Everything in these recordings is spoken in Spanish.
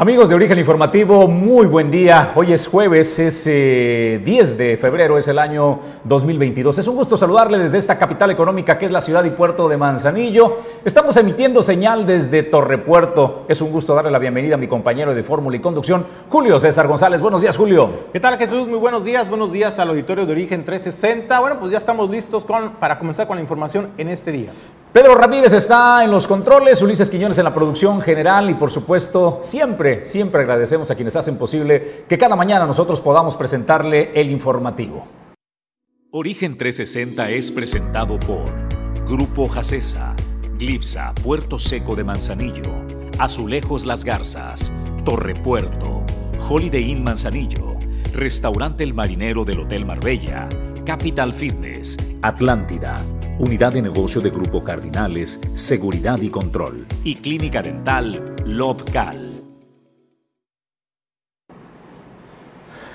Amigos de Origen Informativo, muy buen día. Hoy es jueves, es 10 eh, de febrero, es el año 2022. Es un gusto saludarle desde esta capital económica que es la ciudad y puerto de Manzanillo. Estamos emitiendo señal desde Torrepuerto. Es un gusto darle la bienvenida a mi compañero de fórmula y conducción, Julio César González. Buenos días, Julio. ¿Qué tal, Jesús? Muy buenos días. Buenos días al auditorio de Origen 360. Bueno, pues ya estamos listos para comenzar con la información en este día. Pedro Ramírez está en los controles, Ulises Quiñones en la producción general y por supuesto siempre, siempre agradecemos a quienes hacen posible que cada mañana nosotros podamos presentarle el informativo. Origen 360 es presentado por Grupo Jacesa, Glipsa, Puerto Seco de Manzanillo, Azulejos Las Garzas, Torre Puerto, Holiday Inn Manzanillo, Restaurante El Marinero del Hotel Marbella, Capital Fitness, Atlántida, Unidad de Negocio de Grupo Cardinales, Seguridad y Control. Y Clínica Dental Lobcal.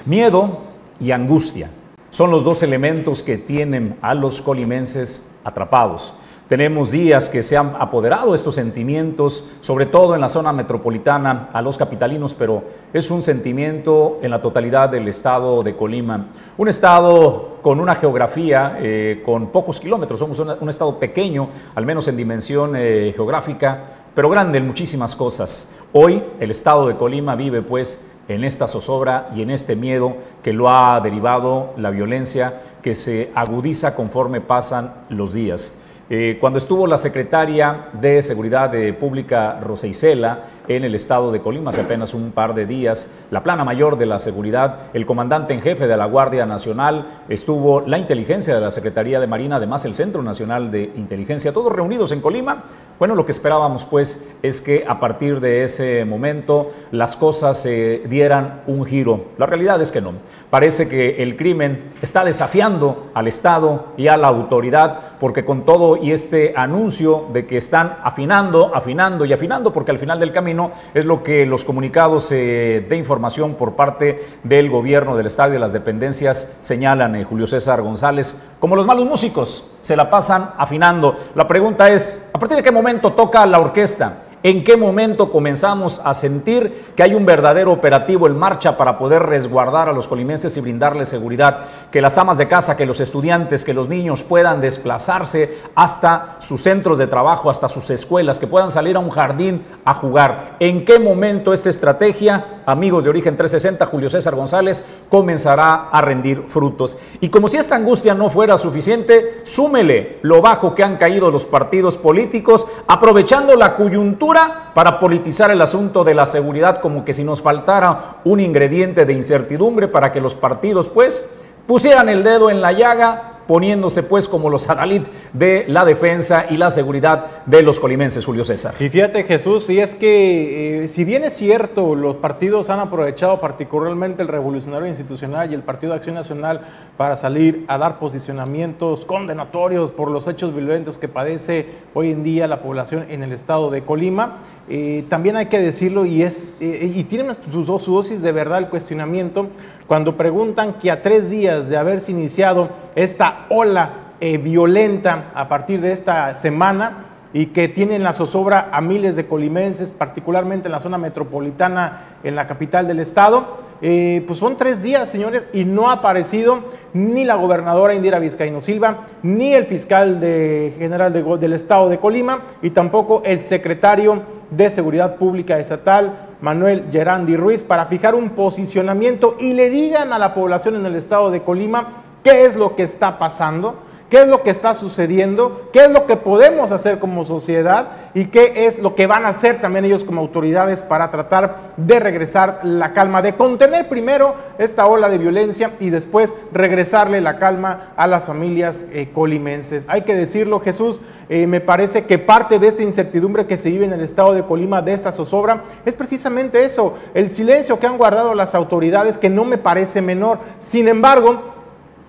Miedo y angustia son los dos elementos que tienen a los colimenses atrapados. Tenemos días que se han apoderado estos sentimientos, sobre todo en la zona metropolitana, a los capitalinos, pero es un sentimiento en la totalidad del estado de Colima. Un estado con una geografía eh, con pocos kilómetros, somos un estado pequeño, al menos en dimensión eh, geográfica, pero grande en muchísimas cosas. Hoy el estado de Colima vive pues en esta zozobra y en este miedo que lo ha derivado la violencia que se agudiza conforme pasan los días. Eh, cuando estuvo la secretaria de Seguridad Pública, Rosa Isela, en el estado de Colima hace apenas un par de días, la plana mayor de la seguridad, el comandante en jefe de la Guardia Nacional, estuvo la inteligencia de la Secretaría de Marina, además el Centro Nacional de Inteligencia, todos reunidos en Colima. Bueno, lo que esperábamos pues es que a partir de ese momento las cosas se dieran un giro. La realidad es que no. Parece que el crimen está desafiando al Estado y a la autoridad porque con todo y este anuncio de que están afinando, afinando y afinando, porque al final del camino es lo que los comunicados eh, de información por parte del gobierno del Estado y las dependencias señalan, eh, Julio César González, como los malos músicos, se la pasan afinando. La pregunta es, ¿a partir de qué momento toca la orquesta? ¿En qué momento comenzamos a sentir que hay un verdadero operativo en marcha para poder resguardar a los colimenses y brindarles seguridad? Que las amas de casa, que los estudiantes, que los niños puedan desplazarse hasta sus centros de trabajo, hasta sus escuelas, que puedan salir a un jardín a jugar. ¿En qué momento esta estrategia, amigos de Origen 360, Julio César González, comenzará a rendir frutos? Y como si esta angustia no fuera suficiente, súmele lo bajo que han caído los partidos políticos, aprovechando la coyuntura para politizar el asunto de la seguridad como que si nos faltara un ingrediente de incertidumbre para que los partidos pues pusieran el dedo en la llaga poniéndose pues como los adalid de la defensa y la seguridad de los colimenses, Julio César. Y fíjate Jesús, y es que eh, si bien es cierto, los partidos han aprovechado particularmente el Revolucionario Institucional y el Partido de Acción Nacional para salir a dar posicionamientos condenatorios por los hechos violentos que padece hoy en día la población en el estado de Colima, eh, también hay que decirlo y, es, eh, y tienen su, su dosis de verdad el cuestionamiento cuando preguntan que a tres días de haberse iniciado esta ola eh, violenta a partir de esta semana y que tienen la zozobra a miles de colimenses, particularmente en la zona metropolitana, en la capital del estado, eh, pues son tres días, señores, y no ha aparecido ni la gobernadora Indira Vizcaíno Silva, ni el fiscal general del estado de Colima, y tampoco el secretario de Seguridad Pública Estatal, Manuel Gerandi Ruiz para fijar un posicionamiento y le digan a la población en el estado de Colima qué es lo que está pasando qué es lo que está sucediendo, qué es lo que podemos hacer como sociedad y qué es lo que van a hacer también ellos como autoridades para tratar de regresar la calma, de contener primero esta ola de violencia y después regresarle la calma a las familias eh, colimenses. Hay que decirlo, Jesús, eh, me parece que parte de esta incertidumbre que se vive en el estado de Colima, de esta zozobra, es precisamente eso, el silencio que han guardado las autoridades, que no me parece menor. Sin embargo,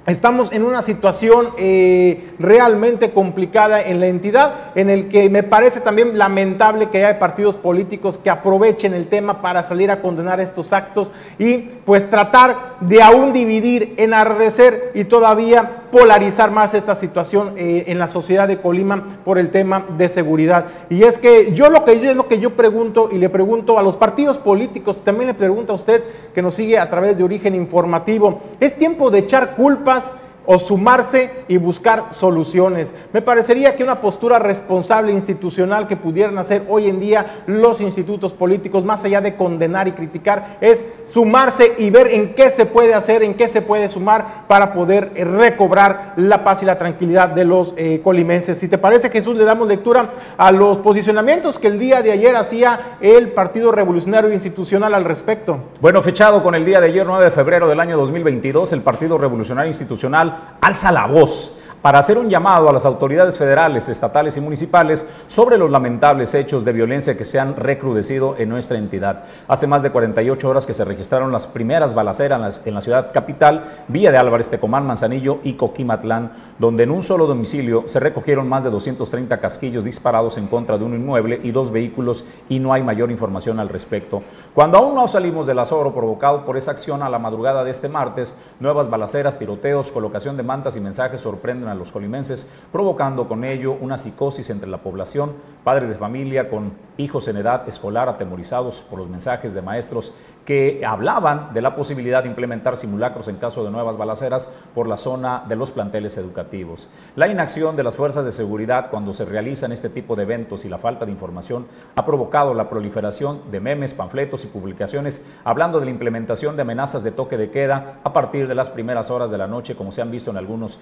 Estamos en una situación eh, realmente complicada en la entidad, en el que me parece también lamentable que haya partidos políticos que aprovechen el tema para salir a condenar estos actos y pues tratar de aún dividir, enardecer y todavía polarizar más esta situación eh, en la sociedad de Colima por el tema de seguridad. Y es que yo lo que yo es lo que yo pregunto y le pregunto a los partidos políticos, también le pregunto a usted que nos sigue a través de Origen Informativo, ¿es tiempo de echar culpa pruebas o sumarse y buscar soluciones. Me parecería que una postura responsable institucional que pudieran hacer hoy en día los institutos políticos, más allá de condenar y criticar, es sumarse y ver en qué se puede hacer, en qué se puede sumar para poder eh, recobrar la paz y la tranquilidad de los eh, colimenses. Si te parece, Jesús, le damos lectura a los posicionamientos que el día de ayer hacía el Partido Revolucionario Institucional al respecto. Bueno, fechado con el día de ayer, 9 de febrero del año 2022, el Partido Revolucionario Institucional alza la voz para hacer un llamado a las autoridades federales, estatales y municipales sobre los lamentables hechos de violencia que se han recrudecido en nuestra entidad. Hace más de 48 horas que se registraron las primeras balaceras en la ciudad capital, Villa de Álvarez, Tecomán, Manzanillo y Coquimatlán, donde en un solo domicilio se recogieron más de 230 casquillos disparados en contra de un inmueble y dos vehículos y no hay mayor información al respecto. Cuando aún no salimos del azoro provocado por esa acción a la madrugada de este martes, nuevas balaceras, tiroteos, colocación de mantas y mensajes sorprenden a los colimenses, provocando con ello una psicosis entre la población, padres de familia con hijos en edad escolar atemorizados por los mensajes de maestros que hablaban de la posibilidad de implementar simulacros en caso de nuevas balaceras por la zona de los planteles educativos. La inacción de las fuerzas de seguridad cuando se realizan este tipo de eventos y la falta de información ha provocado la proliferación de memes, panfletos y publicaciones hablando de la implementación de amenazas de toque de queda a partir de las primeras horas de la noche, como se han visto en algunos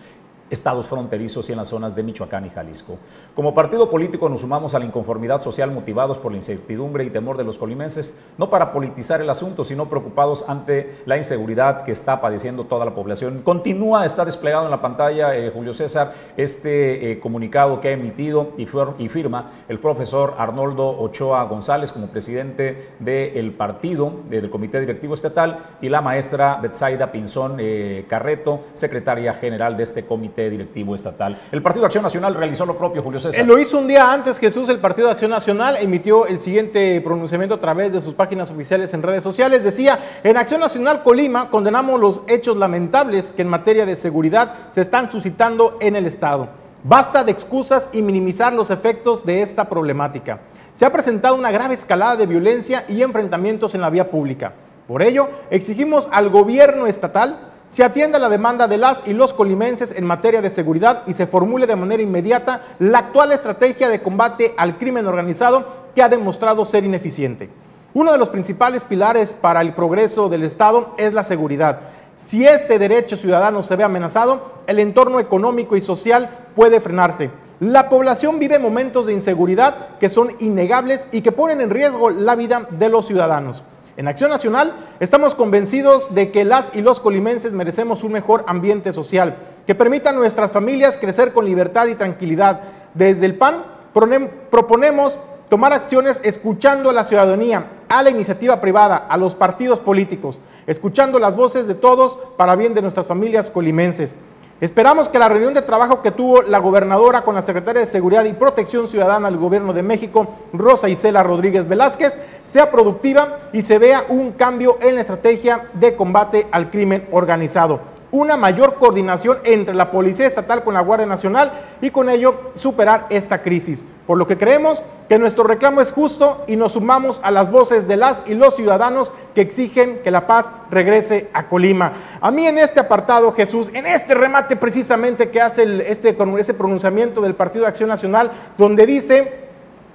estados fronterizos y en las zonas de Michoacán y Jalisco. Como partido político nos sumamos a la inconformidad social motivados por la incertidumbre y temor de los colimenses, no para politizar el asunto, sino preocupados ante la inseguridad que está padeciendo toda la población. Continúa, está desplegado en la pantalla, eh, Julio César, este eh, comunicado que ha emitido y, firma el profesor Arnoldo Ochoa González como presidente del partido, del Comité Directivo Estatal, y la maestra Betsaida Pinzón eh, Carreto, secretaria general de este comité directivo estatal. El Partido Acción Nacional realizó lo propio, Julio César. Lo hizo un día antes, Jesús, el Partido Acción Nacional emitió el siguiente pronunciamiento a través de sus páginas oficiales en redes sociales. Decía, en Acción Nacional Colima condenamos los hechos lamentables que en materia de seguridad se están suscitando en el Estado. Basta de excusas y minimizar los efectos de esta problemática. Se ha presentado una grave escalada de violencia y enfrentamientos en la vía pública. Por ello, exigimos al gobierno estatal se atienda la demanda de las y los colimenses en materia de seguridad y se formule de manera inmediata la actual estrategia de combate al crimen organizado que ha demostrado ser ineficiente. Uno de los principales pilares para el progreso del Estado es la seguridad. Si este derecho ciudadano se ve amenazado, el entorno económico y social puede frenarse. La población vive momentos de inseguridad que son innegables y que ponen en riesgo la vida de los ciudadanos. En Acción Nacional estamos convencidos de que las y los colimenses merecemos un mejor ambiente social que permita a nuestras familias crecer con libertad y tranquilidad. Desde el PAN proponemos tomar acciones escuchando a la ciudadanía, a la iniciativa privada, a los partidos políticos, escuchando las voces de todos para bien de nuestras familias colimenses. Esperamos que la reunión de trabajo que tuvo la gobernadora con la secretaria de Seguridad y Protección Ciudadana del Gobierno de México, Rosa Isela Rodríguez Velázquez, sea productiva y se vea un cambio en la estrategia de combate al crimen organizado una mayor coordinación entre la Policía Estatal con la Guardia Nacional y con ello superar esta crisis. Por lo que creemos que nuestro reclamo es justo y nos sumamos a las voces de las y los ciudadanos que exigen que la paz regrese a Colima. A mí en este apartado, Jesús, en este remate precisamente que hace este, ese pronunciamiento del Partido de Acción Nacional, donde dice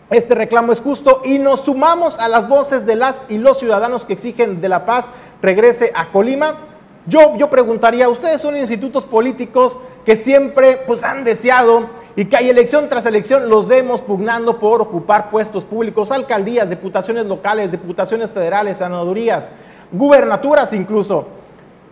este reclamo es justo y nos sumamos a las voces de las y los ciudadanos que exigen de la paz regrese a Colima. Yo, yo preguntaría, ustedes son institutos políticos que siempre pues, han deseado y que hay elección tras elección los vemos pugnando por ocupar puestos públicos, alcaldías, diputaciones locales, diputaciones federales, senadurías, gubernaturas incluso.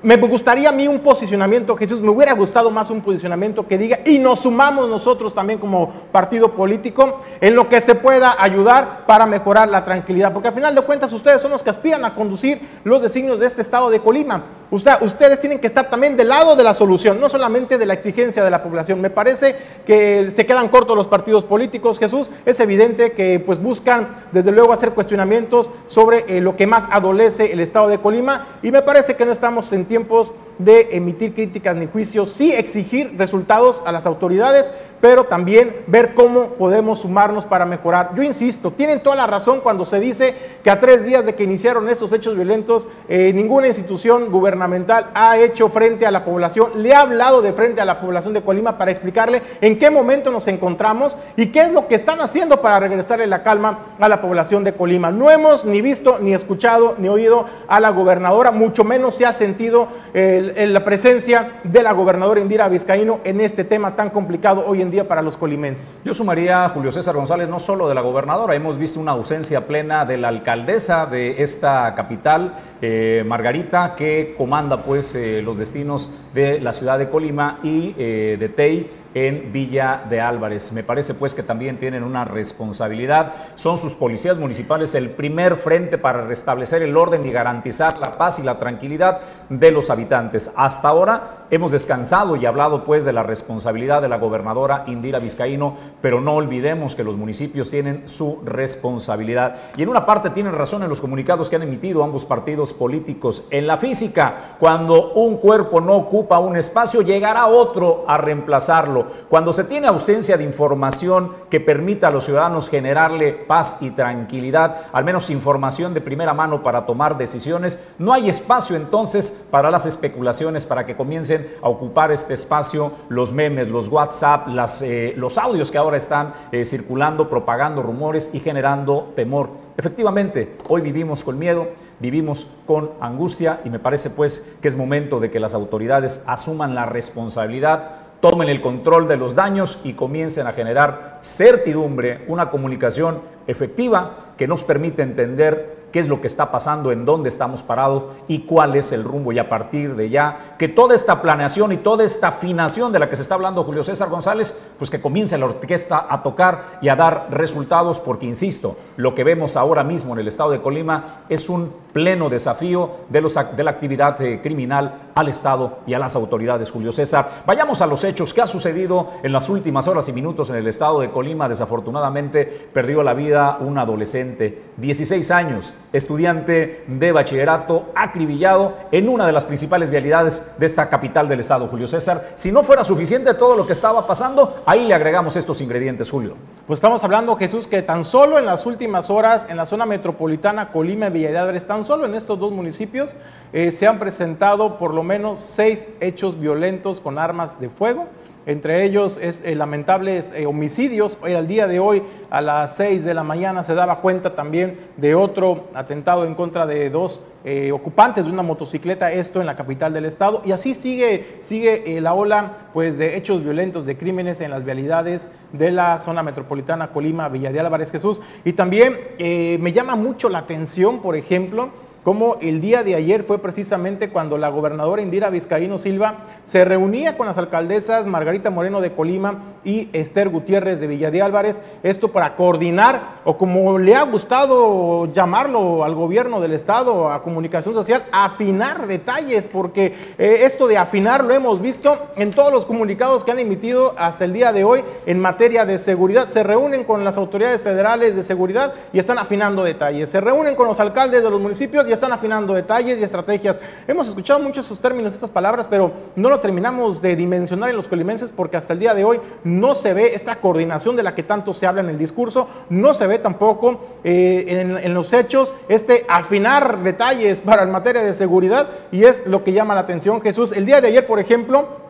Me gustaría a mí un posicionamiento, Jesús, me hubiera gustado más un posicionamiento que diga, y nos sumamos nosotros también como partido político en lo que se pueda ayudar para mejorar la tranquilidad, porque al final de cuentas ustedes son los que aspiran a conducir los designios de este estado de Colima. ustedes tienen que estar también del lado de la solución, no solamente de la exigencia de la población. Me parece que se quedan cortos los partidos políticos, Jesús. Es evidente que pues buscan desde luego hacer cuestionamientos sobre eh, lo que más adolece el estado de Colima y me parece que no estamos en tiempos de emitir críticas ni juicios, sí exigir resultados a las autoridades, pero también ver cómo podemos sumarnos para mejorar. Yo insisto, tienen toda la razón cuando se dice que a tres días de que iniciaron estos hechos violentos, eh, ninguna institución gubernamental ha hecho frente a la población, le ha hablado de frente a la población de Colima para explicarle en qué momento nos encontramos y qué es lo que están haciendo para regresarle la calma a la población de Colima. No hemos ni visto, ni escuchado, ni oído a la gobernadora, mucho menos se ha sentido la presencia de la gobernadora Indira Vizcaíno en este tema tan complicado hoy en día para los colimenses. Yo sumaría, Julio César González, no solo de la gobernadora, hemos visto una ausencia plena de la alcaldesa de esta capital, eh, Margarita, que comanda pues eh, los destinos de la ciudad de Colima y eh, de Tei en Villa de Álvarez. Me parece pues que también tienen una responsabilidad. Son sus policías municipales el primer frente para restablecer el orden y garantizar la paz y la tranquilidad de los habitantes. Hasta ahora hemos descansado y hablado pues de la responsabilidad de la gobernadora Indira Vizcaíno, pero no olvidemos que los municipios tienen su responsabilidad. Y en una parte tienen razón en los comunicados que han emitido ambos partidos políticos. En la física, cuando un cuerpo no ocupa un espacio, llegará otro a reemplazarlo. Cuando se tiene ausencia de información que permita a los ciudadanos generarle paz y tranquilidad, al menos información de primera mano para tomar decisiones, no hay espacio entonces para las especulaciones, para que comiencen a ocupar este espacio los memes, los WhatsApp, eh, los audios que ahora están eh, circulando, propagando rumores y generando temor. Efectivamente, hoy vivimos con miedo, vivimos con angustia y me parece pues que es momento de que las autoridades asuman la responsabilidad tomen el control de los daños y comiencen a generar certidumbre, una comunicación efectiva que nos permite entender qué es lo que está pasando, en dónde estamos parados y cuál es el rumbo. Y a partir de ya, que toda esta planeación y toda esta afinación de la que se está hablando Julio César González, pues que comience la orquesta a tocar y a dar resultados, porque insisto, lo que vemos ahora mismo en el estado de Colima es un pleno desafío de, los, de la actividad eh, criminal al Estado y a las autoridades, Julio César. Vayamos a los hechos que ha sucedido en las últimas horas y minutos en el estado de Colima. Desafortunadamente perdió la vida un adolescente, 16 años, estudiante de bachillerato, acribillado en una de las principales vialidades de esta capital del estado, Julio César. Si no fuera suficiente todo lo que estaba pasando, ahí le agregamos estos ingredientes, Julio. Pues estamos hablando, Jesús, que tan solo en las últimas horas en la zona metropolitana Colima y Villa tan solo en estos dos municipios, eh, se han presentado por lo menos seis hechos violentos con armas de fuego. Entre ellos es eh, lamentables eh, homicidios. Hoy, al día de hoy, a las seis de la mañana, se daba cuenta también de otro atentado en contra de dos eh, ocupantes de una motocicleta, esto en la capital del estado. Y así sigue, sigue la ola pues, de hechos violentos, de crímenes en las vialidades de la zona metropolitana Colima, Villa de Álvarez Jesús. Y también me llama mucho la atención, por ejemplo, como el día de ayer fue precisamente cuando la gobernadora Indira Vizcaíno Silva se reunía con las alcaldesas Margarita Moreno de Colima y Esther Gutiérrez de Villa de Álvarez, esto para coordinar, o como le ha gustado llamarlo al gobierno del Estado, a comunicación social, afinar detalles, porque eh, esto de afinar lo hemos visto en todos los comunicados que han emitido hasta el día de hoy en materia de seguridad. Se reúnen con las autoridades federales de seguridad y están afinando detalles. Se reúnen con los alcaldes de los municipios y están afinando detalles y estrategias. Hemos escuchado muchos esos términos, estas palabras, pero no lo terminamos de dimensionar en los colimenses porque hasta el día de hoy no se ve esta coordinación de la que tanto se habla en el discurso, no se ve tampoco eh, en, en los hechos este afinar detalles para en materia de seguridad y es lo que llama la atención Jesús. El día de ayer, por ejemplo,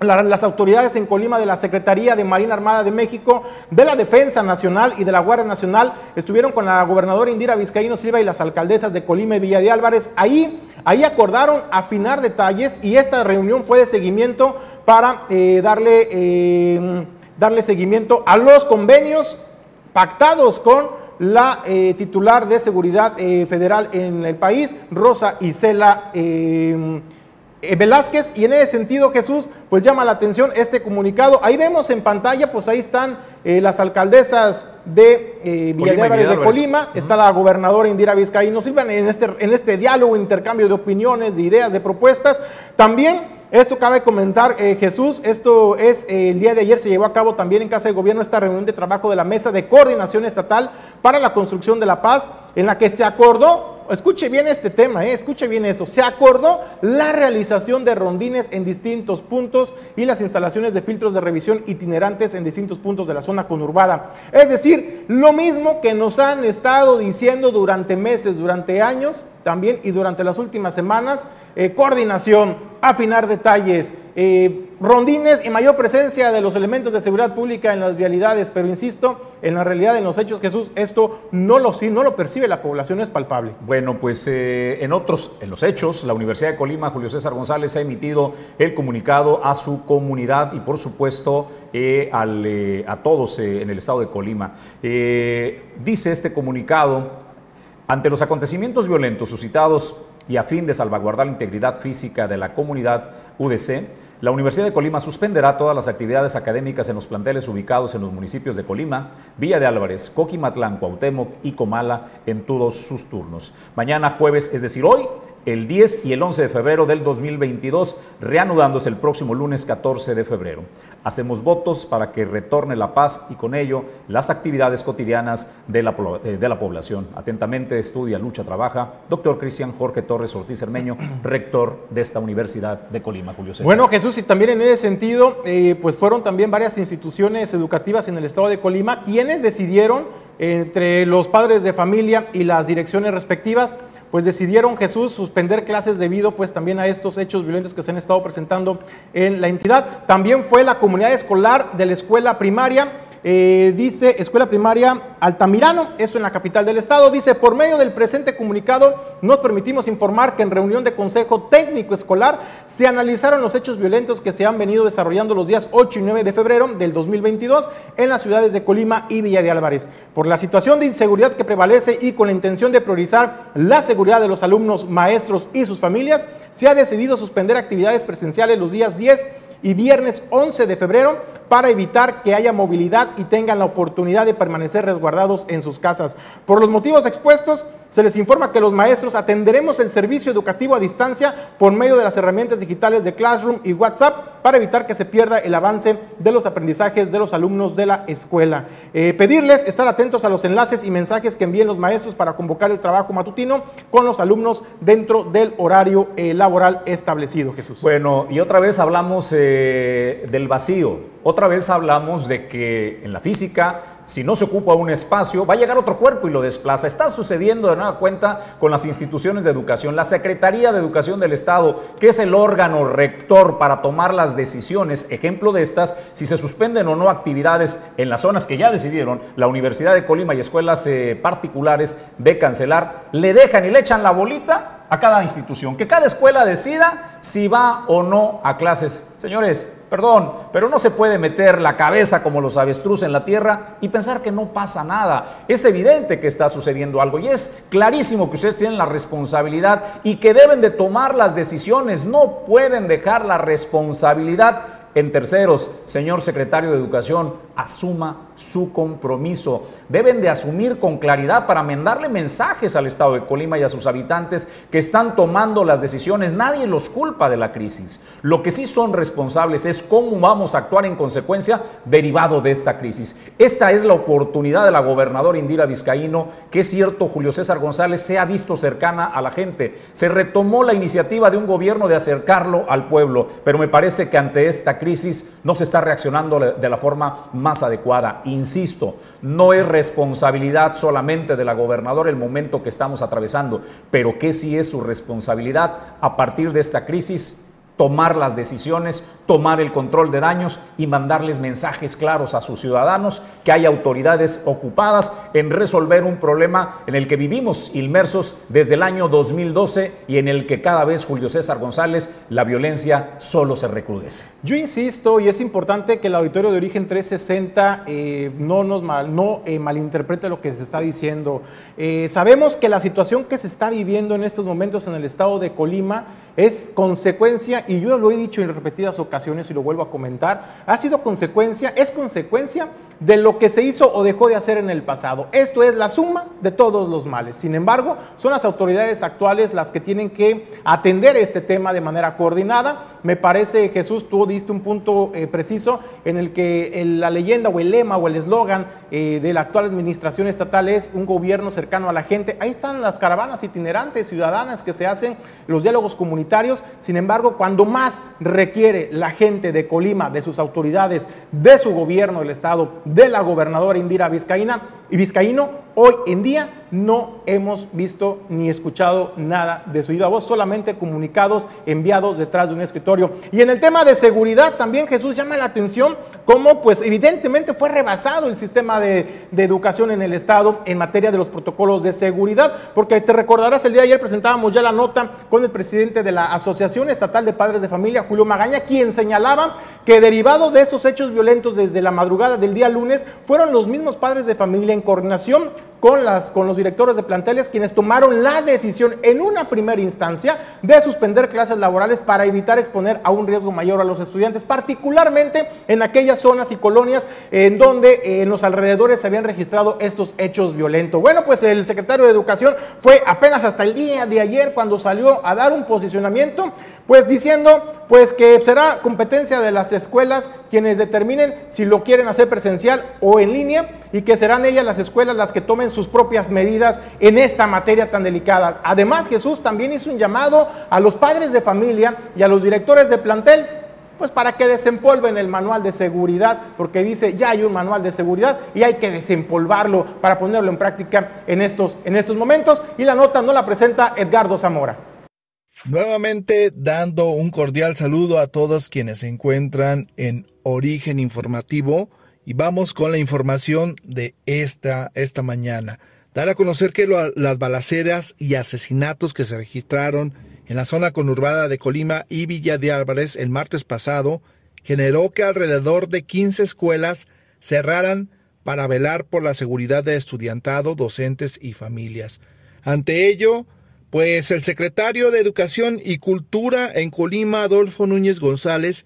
las autoridades en Colima de la Secretaría de Marina Armada de México, de la Defensa Nacional y de la Guardia Nacional estuvieron con la gobernadora Indira Vizcaíno Silva y las alcaldesas de Colima y Villa de Álvarez. Ahí, ahí acordaron afinar detalles y esta reunión fue de seguimiento para eh, darle, eh, darle seguimiento a los convenios pactados con la eh, titular de seguridad federal en el país, Rosa Isela. Eh, Velázquez y en ese sentido Jesús pues llama la atención este comunicado. Ahí vemos en pantalla pues ahí están eh, las alcaldesas de eh, de Colima, está la gobernadora Indira Vizcaíno Silva en este, en este diálogo, intercambio de opiniones, de ideas, de propuestas. También esto cabe comentar, eh, Jesús, esto es eh, el día de ayer se llevó a cabo también en Casa de Gobierno esta reunión de trabajo de la Mesa de Coordinación Estatal para la Construcción de la Paz, en la que se acordó escuche bien este tema, eh, escuche bien eso. Se acordó la realización de rondines en distintos puntos y las instalaciones de filtros de revisión itinerantes en distintos puntos de la zona conurbada. Es decir, lo mismo que nos han estado diciendo durante meses, durante años también y durante las últimas semanas, eh, coordinación, afinar detalles, eh, rondines y mayor presencia de los elementos de seguridad pública en las vialidades, pero insisto, en la realidad, en los hechos, Jesús, esto no lo, no lo percibe la población, es palpable. Bueno, pues eh, en otros, en los hechos, la Universidad de Colima, Julio César González, ha emitido el comunicado a su comunidad y por supuesto eh, a todos en el estado de Colima. dice este comunicado, ante los acontecimientos violentos suscitados y a fin de salvaguardar la integridad física de la comunidad UDC, la Universidad de Colima suspenderá todas las actividades académicas en los planteles ubicados en los municipios de Colima, Villa de Álvarez, Coquimatlán, Cuauhtémoc y Comala en todos sus turnos. Mañana jueves, es decir, hoy, el 10 y el 11 de febrero del 2022, reanudándose el próximo lunes 14 de febrero. Hacemos votos para que retorne la paz y con ello las actividades cotidianas de la, eh, de la población. Atentamente estudia, lucha, trabaja. Doctor Cristian Jorge Torres Ortiz Hermeño, rector de esta Universidad de Colima, Julio. Bueno, Jesús, y también en ese sentido, eh, pues fueron también varias instituciones educativas en el estado de Colima quienes decidieron entre los padres de familia y las direcciones respectivas pues decidieron Jesús suspender clases debido pues también a estos hechos violentos que se han estado presentando en la entidad. También fue la comunidad escolar de la escuela primaria eh, dice Escuela Primaria Altamirano, esto en la capital del estado, dice, por medio del presente comunicado nos permitimos informar que en reunión de Consejo Técnico Escolar se analizaron los hechos violentos que se han venido desarrollando los días 8 y 9 de febrero del 2022 en las ciudades de Colima y Villa de Álvarez. Por la situación de inseguridad que prevalece y con la intención de priorizar la seguridad de los alumnos, maestros y sus familias, se ha decidido suspender actividades presenciales los días 10 y viernes 11 de febrero para evitar que haya movilidad y tengan la oportunidad de permanecer resguardados en sus casas. Por los motivos expuestos, se les informa que los maestros atenderemos el servicio educativo a distancia por medio de las herramientas digitales de Classroom y WhatsApp para evitar que se pierda el avance de los aprendizajes de los alumnos de la escuela. Eh, pedirles estar atentos a los enlaces y mensajes que envíen los maestros para convocar el trabajo matutino con los alumnos dentro del horario eh, laboral establecido, Jesús. Bueno, y otra vez hablamos eh, del vacío, otra vez hablamos de que en la física si no se ocupa un espacio, va a llegar otro cuerpo y lo desplaza. Está sucediendo de nueva cuenta con las instituciones de educación. La Secretaría de Educación del Estado, que es el órgano rector para tomar las decisiones, ejemplo de estas, si se suspenden o no actividades en las zonas que ya decidieron la Universidad de Colima y escuelas eh, particulares de cancelar, le dejan y le echan la bolita a cada institución, que cada escuela decida si va o no a clases. Señores, perdón, pero no se puede meter la cabeza como los avestruz en la tierra y pensar que no pasa nada. Es evidente que está sucediendo algo y es clarísimo que ustedes tienen la responsabilidad y que deben de tomar las decisiones, no pueden dejar la responsabilidad en terceros, señor secretario de Educación, asuma su compromiso. Deben de asumir con claridad para mandarle mensajes al Estado de Colima y a sus habitantes que están tomando las decisiones. Nadie los culpa de la crisis. Lo que sí son responsables es cómo vamos a actuar en consecuencia derivado de esta crisis. Esta es la oportunidad de la gobernadora Indira Vizcaíno, que es cierto, Julio César González se ha visto cercana a la gente. Se retomó la iniciativa de un gobierno de acercarlo al pueblo, pero me parece que ante esta crisis no se está reaccionando de la forma más adecuada. Insisto, no es responsabilidad solamente de la gobernadora el momento que estamos atravesando, pero que sí es su responsabilidad a partir de esta crisis tomar las decisiones, tomar el control de daños y mandarles mensajes claros a sus ciudadanos que hay autoridades ocupadas en resolver un problema en el que vivimos inmersos desde el año 2012 y en el que cada vez Julio César González la violencia solo se recrudece. Yo insisto y es importante que el auditorio de origen 360 eh, no nos mal, no eh, malinterprete lo que se está diciendo. Eh, sabemos que la situación que se está viviendo en estos momentos en el estado de Colima es consecuencia Y yo lo he dicho en repetidas ocasiones y lo vuelvo a comentar, ha sido consecuencia, es consecuencia de lo que se hizo o dejó de hacer en el pasado. Esto es la suma de todos los males. Sin embargo, son las autoridades actuales las que tienen que atender este tema de manera coordinada. Me parece, Jesús, tú diste un punto eh, preciso en el que la leyenda o el lema o el eslogan eh, de la actual administración estatal es un gobierno cercano a la gente. Ahí están las caravanas itinerantes ciudadanas que se hacen, los diálogos comunitarios. Sin embargo, cuando más requiere la gente de Colima, de sus autoridades, de su gobierno, el Estado, de la gobernadora Indira Vizcaína y Vizcaíno, hoy en día no hemos visto ni escuchado nada de su viva voz, solamente comunicados enviados detrás de un escritorio. Y en el tema de seguridad también Jesús llama la atención cómo pues evidentemente fue rebasado el sistema de, de educación en el Estado en materia de los protocolos de seguridad, porque te recordarás el día de ayer presentábamos ya la nota con el presidente de la Asociación Estatal de Padres de Familia, Julio Magaña, quien señalaba que derivado de estos hechos violentos desde la madrugada del día lunes, fueron los mismos padres de familia en coordinación con, las, con los directores de planteles quienes tomaron la decisión en una primera instancia de suspender clases laborales para evitar exponer a un riesgo mayor a los estudiantes, particularmente en aquellas zonas y colonias en donde eh, en los alrededores se habían registrado estos hechos violentos. Bueno, pues el secretario de Educación fue apenas hasta el día de ayer cuando salió a dar un posicionamiento, pues diciendo pues que será competencia de las escuelas quienes determinen si lo quieren hacer presencial o en línea y que serán ellas las escuelas las que tomen sus propias medidas en esta materia tan delicada. Además, Jesús también hizo un llamado a los padres de familia y a los directores de plantel pues para que desempolven el manual de seguridad, porque dice, ya hay un manual de seguridad y hay que desempolvarlo para ponerlo en práctica en estos, en estos momentos. Y la nota no la presenta Edgardo Zamora. Nuevamente dando un cordial saludo a todos quienes se encuentran en Origen Informativo y vamos con la información de esta, esta mañana. Dar a conocer que las balaceras y asesinatos que se registraron en la zona conurbada de Colima y Villa de Álvarez el martes pasado generó que alrededor de 15 escuelas cerraran para velar por la seguridad de estudiantado, docentes y familias. Ante ello, pues el secretario de Educación y Cultura en Colima, Adolfo Núñez González,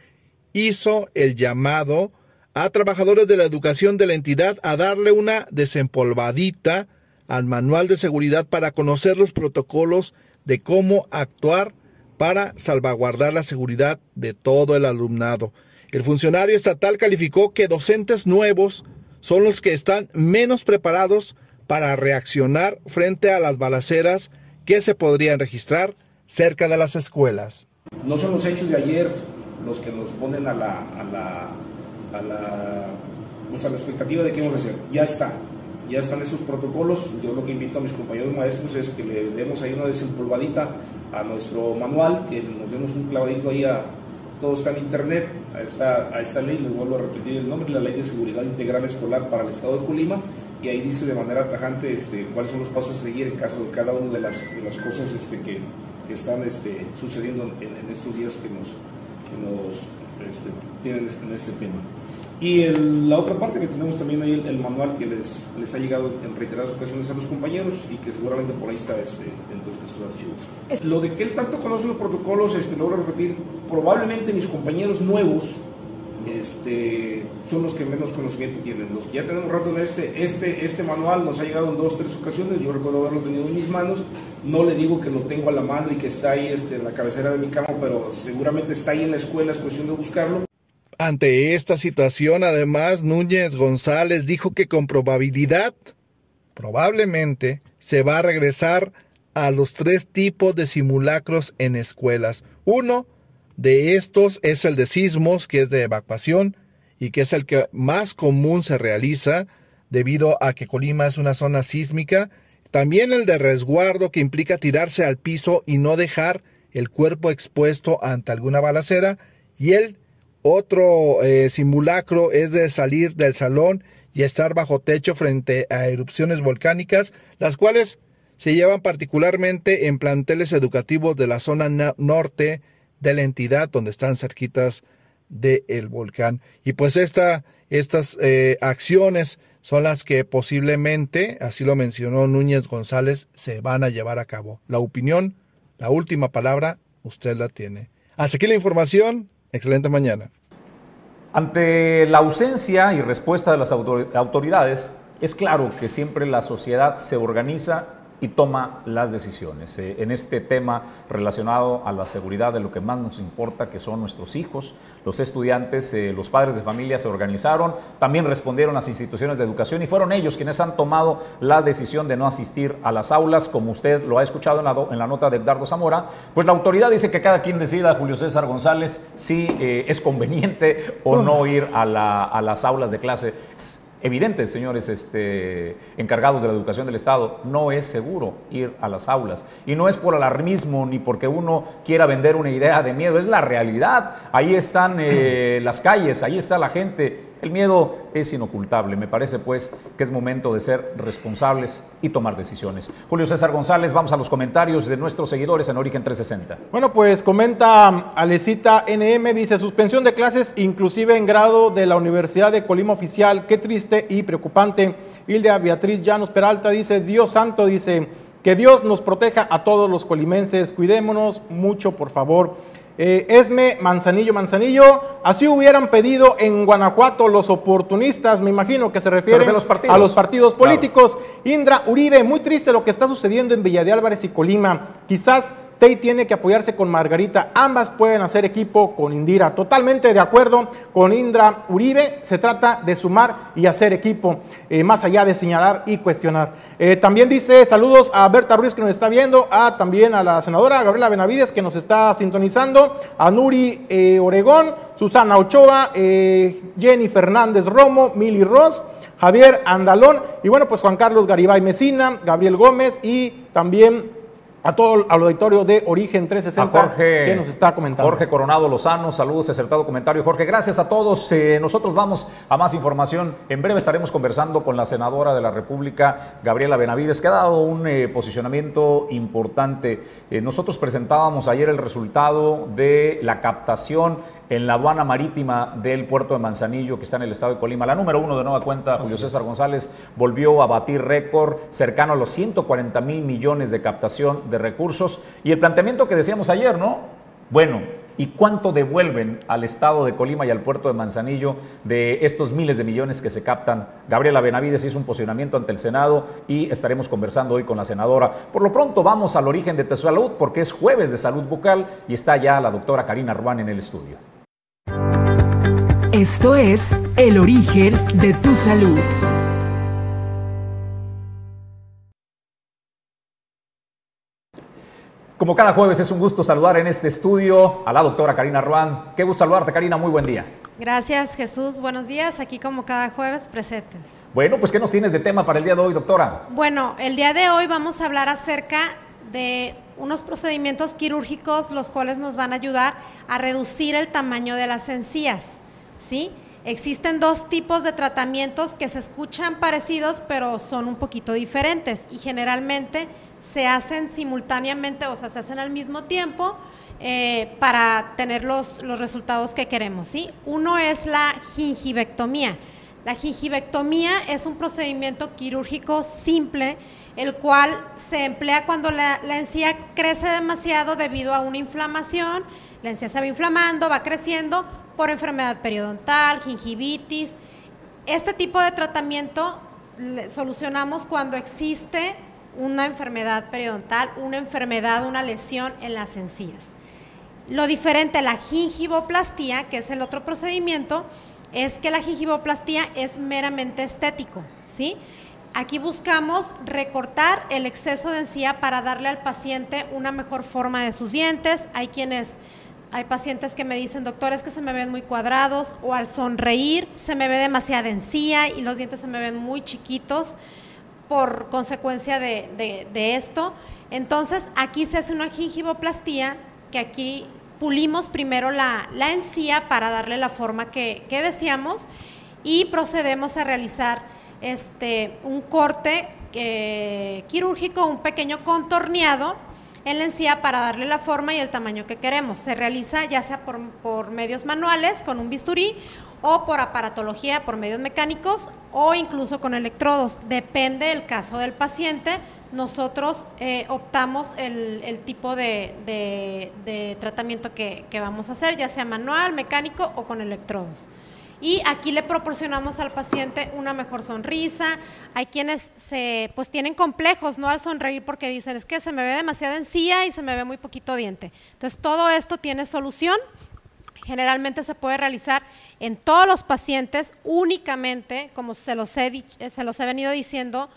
hizo el llamado a trabajadores de la educación de la entidad a darle una desempolvadita al manual de seguridad para conocer los protocolos de cómo actuar para salvaguardar la seguridad de todo el alumnado. El funcionario estatal calificó que docentes nuevos son los que están menos preparados para reaccionar frente a las balaceras que se podrían registrar cerca de las escuelas. No son los hechos de ayer los que nos ponen a la a la, a la expectativa de qué vamos a hacer. Ya está, ya están esos protocolos. Yo lo que invito a mis compañeros maestros es que le demos ahí una desempolvadita a nuestro manual, que nos demos un clavadito ahí a todo está en internet, a esta, ley, les vuelvo a repetir el nombre, la Ley de Seguridad Integral Escolar para el Estado de Colima, y ahí dice de manera tajante este, cuáles son los pasos a seguir en caso de cada una de las, cosas este, que, están este, sucediendo en, en, estos días que nos, que nos este, tienen en este tema. Y la otra parte que tenemos también ahí el, manual que les, les ha llegado en reiteradas ocasiones a los compañeros y que seguramente por ahí está este, dentro de estos archivos. Lo de que él tanto conoce los protocolos, este, lo voy a repetir, probablemente mis compañeros nuevos este, son los que menos conocimiento tienen. Los que ya tenemos rato en este, este, este manual nos ha llegado en dos, tres ocasiones, yo recuerdo haberlo tenido en mis manos, no le digo que lo tengo a la mano y que está ahí este, en la cabecera de mi cama, pero seguramente está ahí en la escuela, es cuestión de buscarlo. Ante esta situación, además, Núñez González dijo que con probabilidad, probablemente, se va a regresar a los tres tipos de simulacros en escuelas. Uno de estos es el de sismos, que es de evacuación y que es el que más común se realiza debido a que Colima es una zona sísmica. También el de resguardo, que implica tirarse al piso y no dejar el cuerpo expuesto ante alguna balacera. Y el otro eh, simulacro es de salir del salón y estar bajo techo frente a erupciones volcánicas, las cuales se llevan particularmente en planteles educativos de la zona norte de la entidad, donde están cerquitas del volcán. Y pues esta, estas eh, acciones son las que posiblemente, así lo mencionó Núñez González, se van a llevar a cabo. La opinión, la última palabra, usted la tiene. Hasta aquí la información. Excelente mañana. Ante la ausencia y respuesta de las autoridades, es claro que siempre la sociedad se organiza y toma las decisiones. Eh, en este tema relacionado a la seguridad de lo que más nos importa, que son nuestros hijos, los estudiantes, eh, los padres de familia se organizaron, también respondieron las instituciones de educación y fueron ellos quienes han tomado la decisión de no asistir a las aulas, como usted lo ha escuchado en la, en la nota de Edgardo Zamora, pues la autoridad dice que cada quien decida, Julio César González, si eh, es conveniente o no ir a, la, a las aulas de clase evidente, señores este, encargados de la educación del Estado, no es seguro ir a las aulas. Y no es por alarmismo ni porque uno quiera vender una idea de miedo, es la realidad. Ahí están eh, las calles, ahí está la gente. El miedo es inocultable. Me parece pues que es momento de ser responsables y tomar decisiones. Julio César González, vamos a los comentarios de nuestros seguidores en Origen 360. Bueno, pues comenta Alecita NM, dice suspensión de clases inclusive en grado de la Universidad de Colima Oficial. Qué triste y preocupante. Hilda Beatriz Llanos Peralta dice, Dios santo, dice, que Dios nos proteja a todos los colimenses. Cuidémonos mucho, por favor. Eh, Esme Manzanillo Manzanillo, así hubieran pedido en Guanajuato los oportunistas, me imagino que se refieren a los partidos políticos. Indra Uribe, muy triste lo que está sucediendo en Villa de Álvarez y Colima. Quizás Tei tiene que apoyarse con Margarita. Ambas pueden hacer equipo con Indira. Totalmente de acuerdo con Indra Uribe. Se trata de sumar y hacer equipo, eh, más allá de señalar y cuestionar. Eh, también dice saludos a Berta Ruiz que nos está viendo, a también a la senadora Gabriela Benavides que nos está sintonizando, a Nuri eh, Oregón, Susana Ochoa, Jenny Fernández Romo, Mili Ross. Javier Andalón y bueno, pues Juan Carlos Garibay Mesina, Gabriel Gómez y también a todo el auditorio de Origen 360 Jorge, que nos está comentando. Jorge Coronado Lozano, saludos, acertado comentario. Jorge, gracias a todos. Eh, nosotros vamos a más información. En breve estaremos conversando con la senadora de la República, Gabriela Benavides, que ha dado un eh, posicionamiento importante. Eh, nosotros presentábamos ayer el resultado de la captación en la aduana marítima del puerto de Manzanillo, que está en el estado de Colima. La número uno de nueva cuenta, Julio César González, volvió a batir récord cercano a los 140 mil millones de captación de recursos. Y el planteamiento que decíamos ayer, ¿no? Bueno, ¿y cuánto devuelven al estado de Colima y al puerto de Manzanillo de estos miles de millones que se captan? Gabriela Benavides hizo un posicionamiento ante el Senado y estaremos conversando hoy con la senadora. Por lo pronto vamos al origen de tu salud porque es jueves de salud bucal y está ya la doctora Karina Ruán en el estudio. Esto es El origen de tu salud. Como cada jueves es un gusto saludar en este estudio a la doctora Karina Ruán. Qué gusto saludarte, Karina. Muy buen día. Gracias, Jesús. Buenos días. Aquí como cada jueves presentes. Bueno, pues ¿qué nos tienes de tema para el día de hoy, doctora? Bueno, el día de hoy vamos a hablar acerca de unos procedimientos quirúrgicos los cuales nos van a ayudar a reducir el tamaño de las encías. ¿Sí? Existen dos tipos de tratamientos que se escuchan parecidos, pero son un poquito diferentes y generalmente se hacen simultáneamente, o sea, se hacen al mismo tiempo eh, para tener los, los, resultados que queremos, ¿sí? Uno es la gingivectomía. La gingivectomía es un procedimiento quirúrgico simple, el cual se emplea cuando la, la encía crece demasiado debido a una inflamación, la encía se va inflamando, va creciendo, por enfermedad periodontal, gingivitis. Este tipo de tratamiento solucionamos cuando existe una enfermedad periodontal, una enfermedad, una lesión en las encías. Lo diferente a la gingivoplastía, que es el otro procedimiento, es que la gingivoplastía es meramente estético, ¿sí? Aquí buscamos recortar el exceso de encía para darle al paciente una mejor forma de sus dientes. Hay quienes hay pacientes que me dicen, doctor, es que se me ven muy cuadrados o al sonreír se me ve demasiada encía y los dientes se me ven muy chiquitos por consecuencia de, esto. Entonces, aquí se hace una gingivoplastía, que aquí pulimos primero la, encía para darle la forma que, que, deseamos y procedemos a realizar este, un corte eh, quirúrgico, un pequeño contorneado en la encía para darle la forma y el tamaño que queremos. Se realiza ya sea por, medios manuales, con un bisturí, o por aparatología, por medios mecánicos, o incluso con electrodos. Depende del caso del paciente, nosotros eh, optamos el, tipo de, tratamiento que, que, vamos a hacer, ya sea manual, mecánico o con electrodos. Y aquí le proporcionamos al paciente una mejor sonrisa. Hay quienes se, pues tienen complejos, no al sonreír porque dicen, es que se me ve demasiada encía y se me ve muy poquito diente. Entonces, todo esto tiene solución. Generalmente se puede realizar en todos los pacientes únicamente, como se los he, se los he venido diciendo,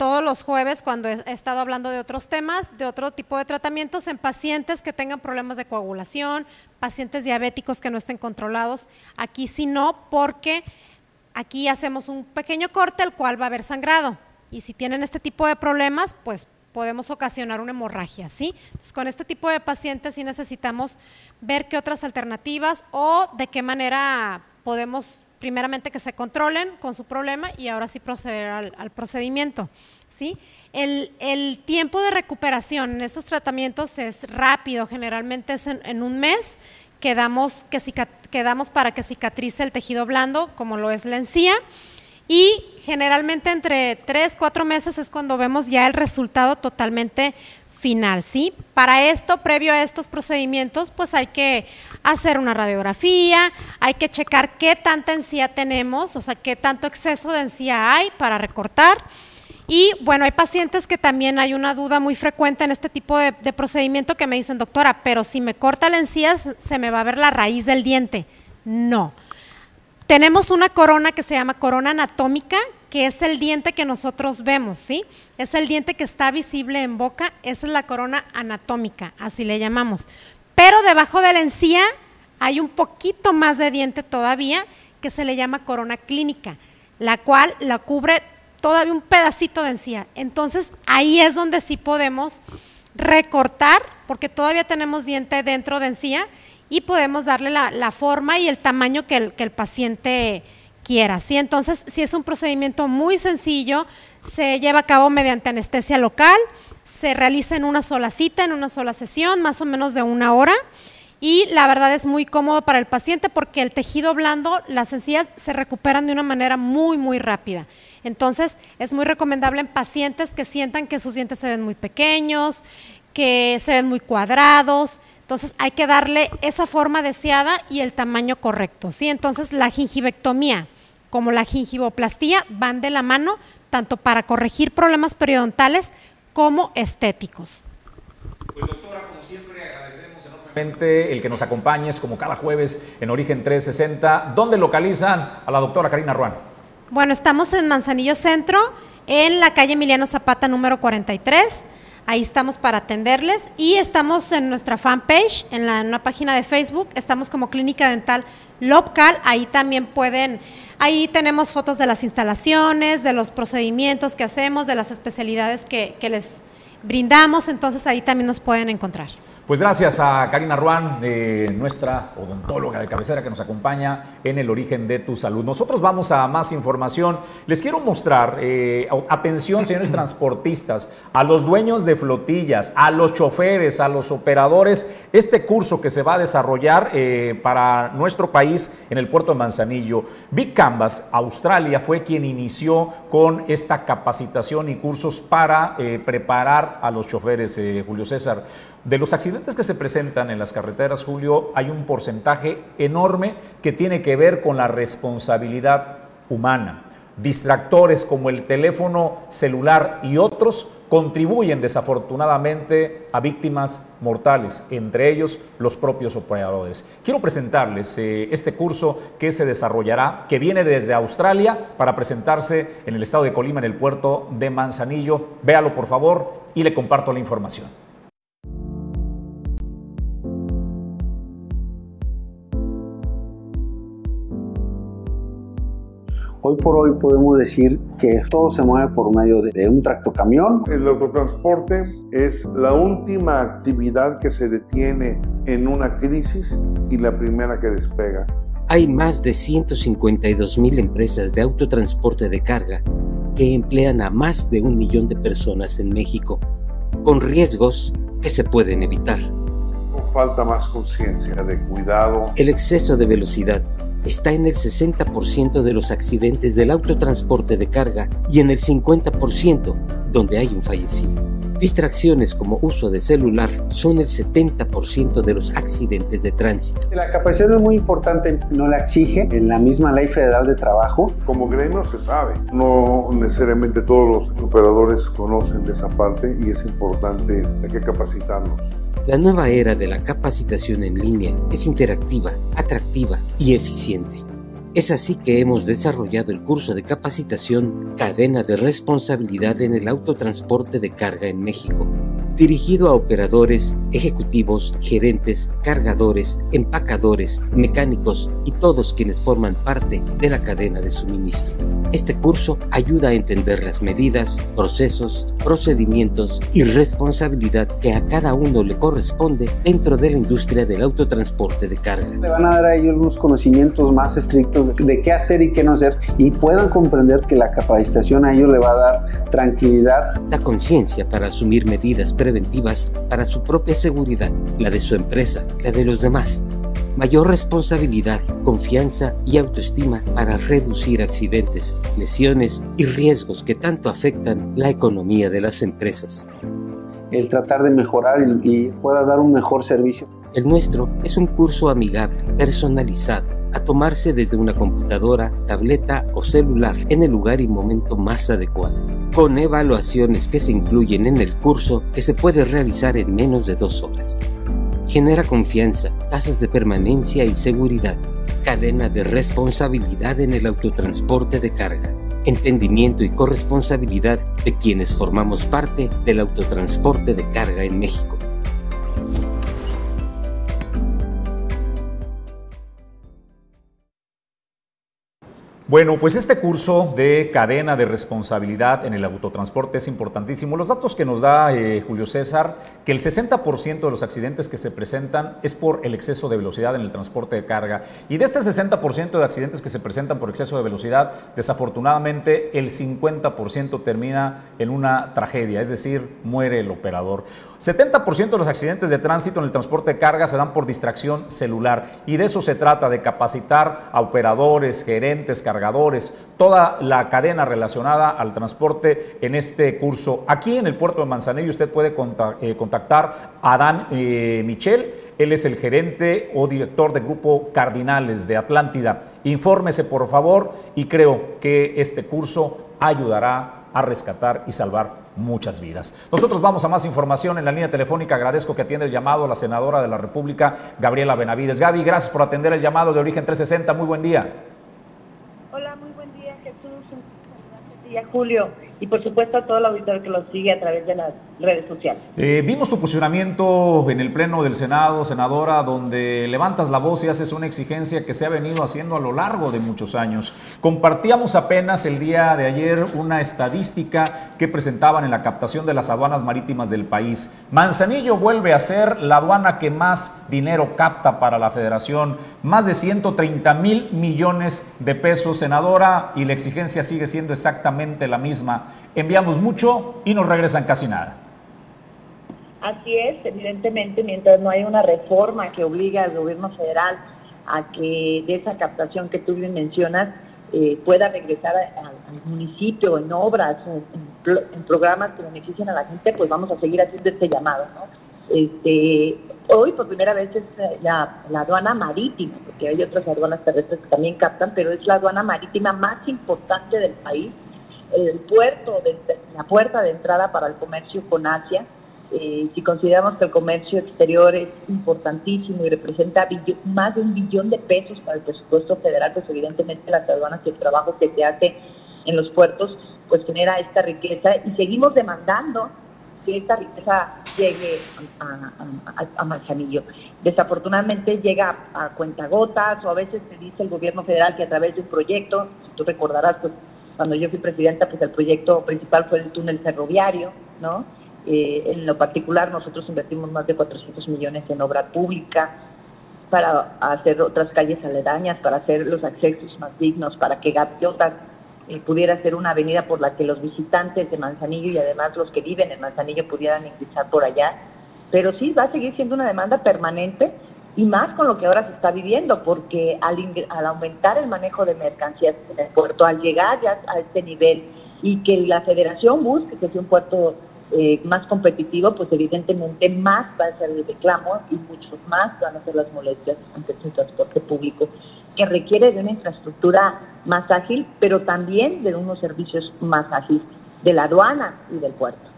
todos los jueves cuando he, estado hablando de otros temas, de otro tipo de tratamientos en pacientes que tengan problemas de coagulación, pacientes diabéticos que no estén controlados. Aquí sí no, porque aquí hacemos un pequeño corte el cual va a haber sangrado. Y si tienen este tipo de problemas, pues podemos ocasionar una hemorragia, ¿sí? Entonces, con este tipo de pacientes sí necesitamos ver qué otras alternativas o de qué manera podemos primeramente que se controlen con su problema y ahora sí proceder al, procedimiento. ¿sí? El, tiempo de recuperación en estos tratamientos es rápido, generalmente es en, un mes que damos, que, para que cicatrice el tejido blando, como lo es la encía. Y generalmente entre tres, cuatro meses es cuando vemos ya el resultado totalmente final, ¿sí? Para esto, previo a estos procedimientos, pues hay que hacer una radiografía, hay que checar qué tanta encía tenemos, o sea, qué tanto exceso de encía hay para recortar. Y bueno, hay pacientes que también hay una duda muy frecuente en este tipo de, procedimiento que me dicen, doctora, pero si me corta la encía, se me va a ver la raíz del diente. No. Tenemos una corona que se llama corona anatómica, que es el diente que nosotros vemos, ¿sí? Es el diente que está visible en boca, esa es la corona anatómica, así le llamamos. Pero debajo de la encía hay un poquito más de diente todavía que se le llama corona clínica, la cual la cubre todavía un pedacito de encía. Entonces ahí es donde sí podemos recortar, porque todavía tenemos diente dentro de encía y podemos darle la, forma y el tamaño que el, que el paciente quiera. ¿sí? Entonces, si es un procedimiento muy sencillo, se lleva a cabo mediante anestesia local, se realiza en una sola cita, en una sola sesión, más o menos de una hora. Y la verdad es muy cómodo para el paciente porque el tejido blando, las encías se recuperan de una manera muy, muy rápida. Entonces, es muy recomendable en pacientes que sientan que sus dientes se ven muy pequeños, que se ven muy cuadrados. Entonces, hay que darle esa forma deseada y el tamaño correcto. ¿sí? Entonces, la gingivectomía como la gingivoplastía van de la mano tanto para corregir problemas periodontales como estéticos. Pues doctora, como siempre agradecemos enormemente el que nos acompañes como cada jueves en Origen 360. ¿Dónde localizan a la doctora Karina Ruan? Bueno, estamos en Manzanillo Centro, en la calle Emiliano Zapata número 43. Ahí estamos para atenderles y estamos en nuestra fanpage, en, la, en una página de Facebook, estamos como Clínica Dental Lopcal, ahí también pueden Ahí tenemos fotos de las instalaciones, de los procedimientos que hacemos, de las especialidades que, que les brindamos, entonces ahí también nos pueden encontrar. Pues gracias a Karina Ruan, nuestra odontóloga de cabecera que nos acompaña en el origen de tu salud. Nosotros vamos a más información. Les quiero mostrar, eh, atención señores transportistas, a los dueños de flotillas, a los choferes, a los operadores, este curso que se va a desarrollar eh, para nuestro país en el puerto de Manzanillo. Big Canvas, Australia, fue quien inició con esta capacitación y cursos para eh, preparar a los choferes, Julio César. De los accidentes que se presentan en las carreteras, Julio, hay un porcentaje enorme que tiene que ver con la responsabilidad humana. Distractores como el teléfono celular y otros contribuyen desafortunadamente a víctimas mortales, entre ellos los propios operadores. Quiero presentarles eh, este curso que se desarrollará, que viene desde Australia para presentarse en el estado de Colima, en el puerto de Manzanillo. Véalo por favor y le comparto la información. Hoy por hoy podemos decir que todo se mueve por medio de, un tractocamión. El autotransporte es la última actividad que se detiene en una crisis y la primera que despega. Hay más de 152 mil empresas de autotransporte de carga que emplean a más de un millón de personas en México, con riesgos que se pueden evitar. Falta más conciencia de cuidado. El exceso de velocidad está en el 60% de los accidentes del autotransporte de carga y en el 50% donde hay un fallecido. Distracciones como uso de celular son el 70% de los accidentes de tránsito. La capacitación es muy importante, no la exige en la misma ley federal de trabajo. Como gremio se sabe, no necesariamente todos los operadores conocen de esa parte y es importante, hay que capacitarnos. La nueva era de la capacitación en línea es interactiva, atractiva y eficiente. Es así que hemos desarrollado el curso de capacitación Cadena de Responsabilidad en el Autotransporte de Carga en México, dirigido a operadores, ejecutivos, gerentes, cargadores, empacadores, mecánicos y todos quienes forman parte de la cadena de suministro. Este curso ayuda a entender las medidas, procesos, procedimientos y responsabilidad que a cada uno le corresponde dentro de la industria del autotransporte de carga. Le van a dar a ellos unos conocimientos más estrictos de qué hacer y qué no hacer y puedan comprender que la capacitación a ellos le va a dar tranquilidad. La conciencia para asumir medidas preventivas para su propia seguridad, la de su empresa, la de los demás mayor responsabilidad, confianza y autoestima para reducir accidentes, lesiones y riesgos que tanto afectan la economía de las empresas. El tratar de mejorar y, pueda dar un mejor servicio. El nuestro es un curso amigable, personalizado, a tomarse desde una computadora, tableta o celular en el lugar y momento más adecuado, con evaluaciones que se incluyen en el curso que se puede realizar en menos de dos horas. Genera confianza, tasas de permanencia y seguridad, cadena de responsabilidad en el autotransporte de carga, entendimiento y corresponsabilidad de quienes formamos parte del autotransporte de carga en México. Bueno, pues este curso de cadena de responsabilidad en el autotransporte es importantísimo. Los datos que nos da eh, Julio César, que el 60% de los accidentes que se presentan es por el exceso de velocidad en el transporte de carga. Y de este 60% de accidentes que se presentan por exceso de velocidad, desafortunadamente el 50% termina en una tragedia, es decir, muere el operador. 70% de los accidentes de tránsito en el transporte de carga se dan por distracción celular. Y de eso se trata, de capacitar a operadores, gerentes, cargadores toda la cadena relacionada al transporte en este curso. Aquí en el puerto de Manzanillo usted puede eh, contactar a Dan eh, Michel, él es el gerente o director del Grupo Cardinales de Atlántida. Infórmese por favor y creo que este curso ayudará a rescatar y salvar muchas vidas. Nosotros vamos a más información en la línea telefónica. Agradezco que atienda el llamado la senadora de la República, Gabriela Benavides. Gaby, gracias por atender el llamado de Origen 360. Muy buen día. Hola, muy buen día Jesús, un día Julio y por supuesto a todo el auditorio que lo sigue a través de las redes sociales. Eh, vimos tu posicionamiento en el Pleno del Senado, senadora, donde levantas la voz y haces una exigencia que se ha venido haciendo a lo largo de muchos años. Compartíamos apenas el día de ayer una estadística que presentaban en la captación de las aduanas marítimas del país. Manzanillo vuelve a ser la aduana que más dinero capta para la federación, más de 130 mil millones de pesos, senadora, y la exigencia sigue siendo exactamente la misma. Enviamos mucho y nos regresan casi nada. Así es, evidentemente, mientras no hay una reforma que obliga al gobierno federal a que de esa captación que tú bien mencionas eh, pueda regresar al municipio en obras, en, programas que beneficien a la gente, pues vamos a seguir haciendo este llamado. Este, hoy por primera vez es eh, la, la, aduana marítima, porque hay otras aduanas terrestres que también captan, pero es la aduana marítima más importante del país, el puerto, de, la puerta de entrada para el comercio con Asia eh, si consideramos que el comercio exterior es importantísimo y representa más de un billón de pesos para el presupuesto federal, pues evidentemente las aduanas y el trabajo que se hace en los puertos, pues genera esta riqueza y seguimos demandando que esta riqueza llegue a, a, Manzanillo. Desafortunadamente llega a, cuentagotas o a veces se dice el gobierno federal que a través de un proyecto, si tú recordarás, pues cuando yo fui presidenta, pues el proyecto principal fue el túnel ferroviario, ¿no? Eh, en lo particular, nosotros invertimos más de 400 millones en obra pública para hacer otras calles aledañas, para hacer los accesos más dignos, para que Gaviotas eh, pudiera ser una avenida por la que los visitantes de Manzanillo y además los que viven en Manzanillo pudieran ingresar por allá. Pero sí, va a seguir siendo una demanda permanente y más con lo que ahora se está viviendo, porque al, al aumentar el manejo de mercancías en el puerto, al llegar ya a este nivel y que la federación busque que sea un puerto eh, más competitivo, pues evidentemente más va a ser el reclamo y muchos más van a ser las molestias ante el transporte público, que requiere de una infraestructura más ágil, pero también de unos servicios más ágiles de la aduana y del puerto.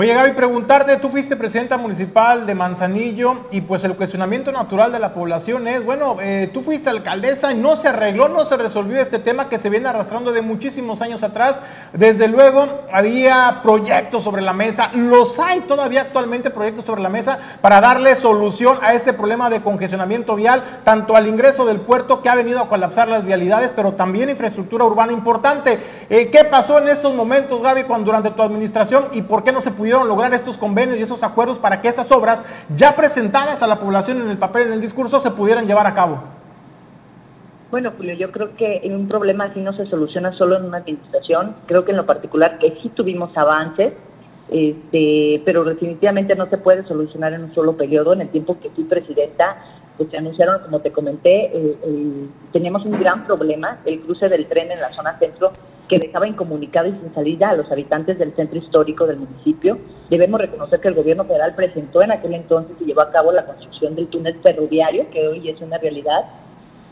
Oye Gaby, preguntarte, tú fuiste presidenta municipal de Manzanillo y pues el cuestionamiento natural de la población es, bueno, eh, tú fuiste alcaldesa y no se arregló, no se resolvió este tema que se viene arrastrando de muchísimos años atrás. Desde luego había proyectos sobre la mesa, los hay todavía actualmente proyectos sobre la mesa para darle solución a este problema de congestionamiento vial, tanto al ingreso del puerto que ha venido a colapsar las vialidades, pero también infraestructura urbana importante. Eh, ¿Qué pasó en estos momentos, Gaby, cuando durante tu administración y por qué no se pudieron lograr estos convenios y esos acuerdos para que estas obras ya presentadas a la población en el papel, en el discurso, se pudieran llevar a cabo? Bueno, Julio, yo creo que un problema así no se soluciona solo en una administración. Creo que en lo particular que sí tuvimos avances, este, pero definitivamente no se puede solucionar en un solo periodo. En el tiempo que fui presidenta, pues se anunciaron, como te comenté, eh, teníamos un gran problema, el cruce del tren en la zona centro que dejaba incomunicado y sin salida a los habitantes del centro histórico del municipio. Debemos reconocer que el gobierno federal presentó en aquel entonces y llevó a cabo la construcción del túnel ferroviario, que hoy es una realidad,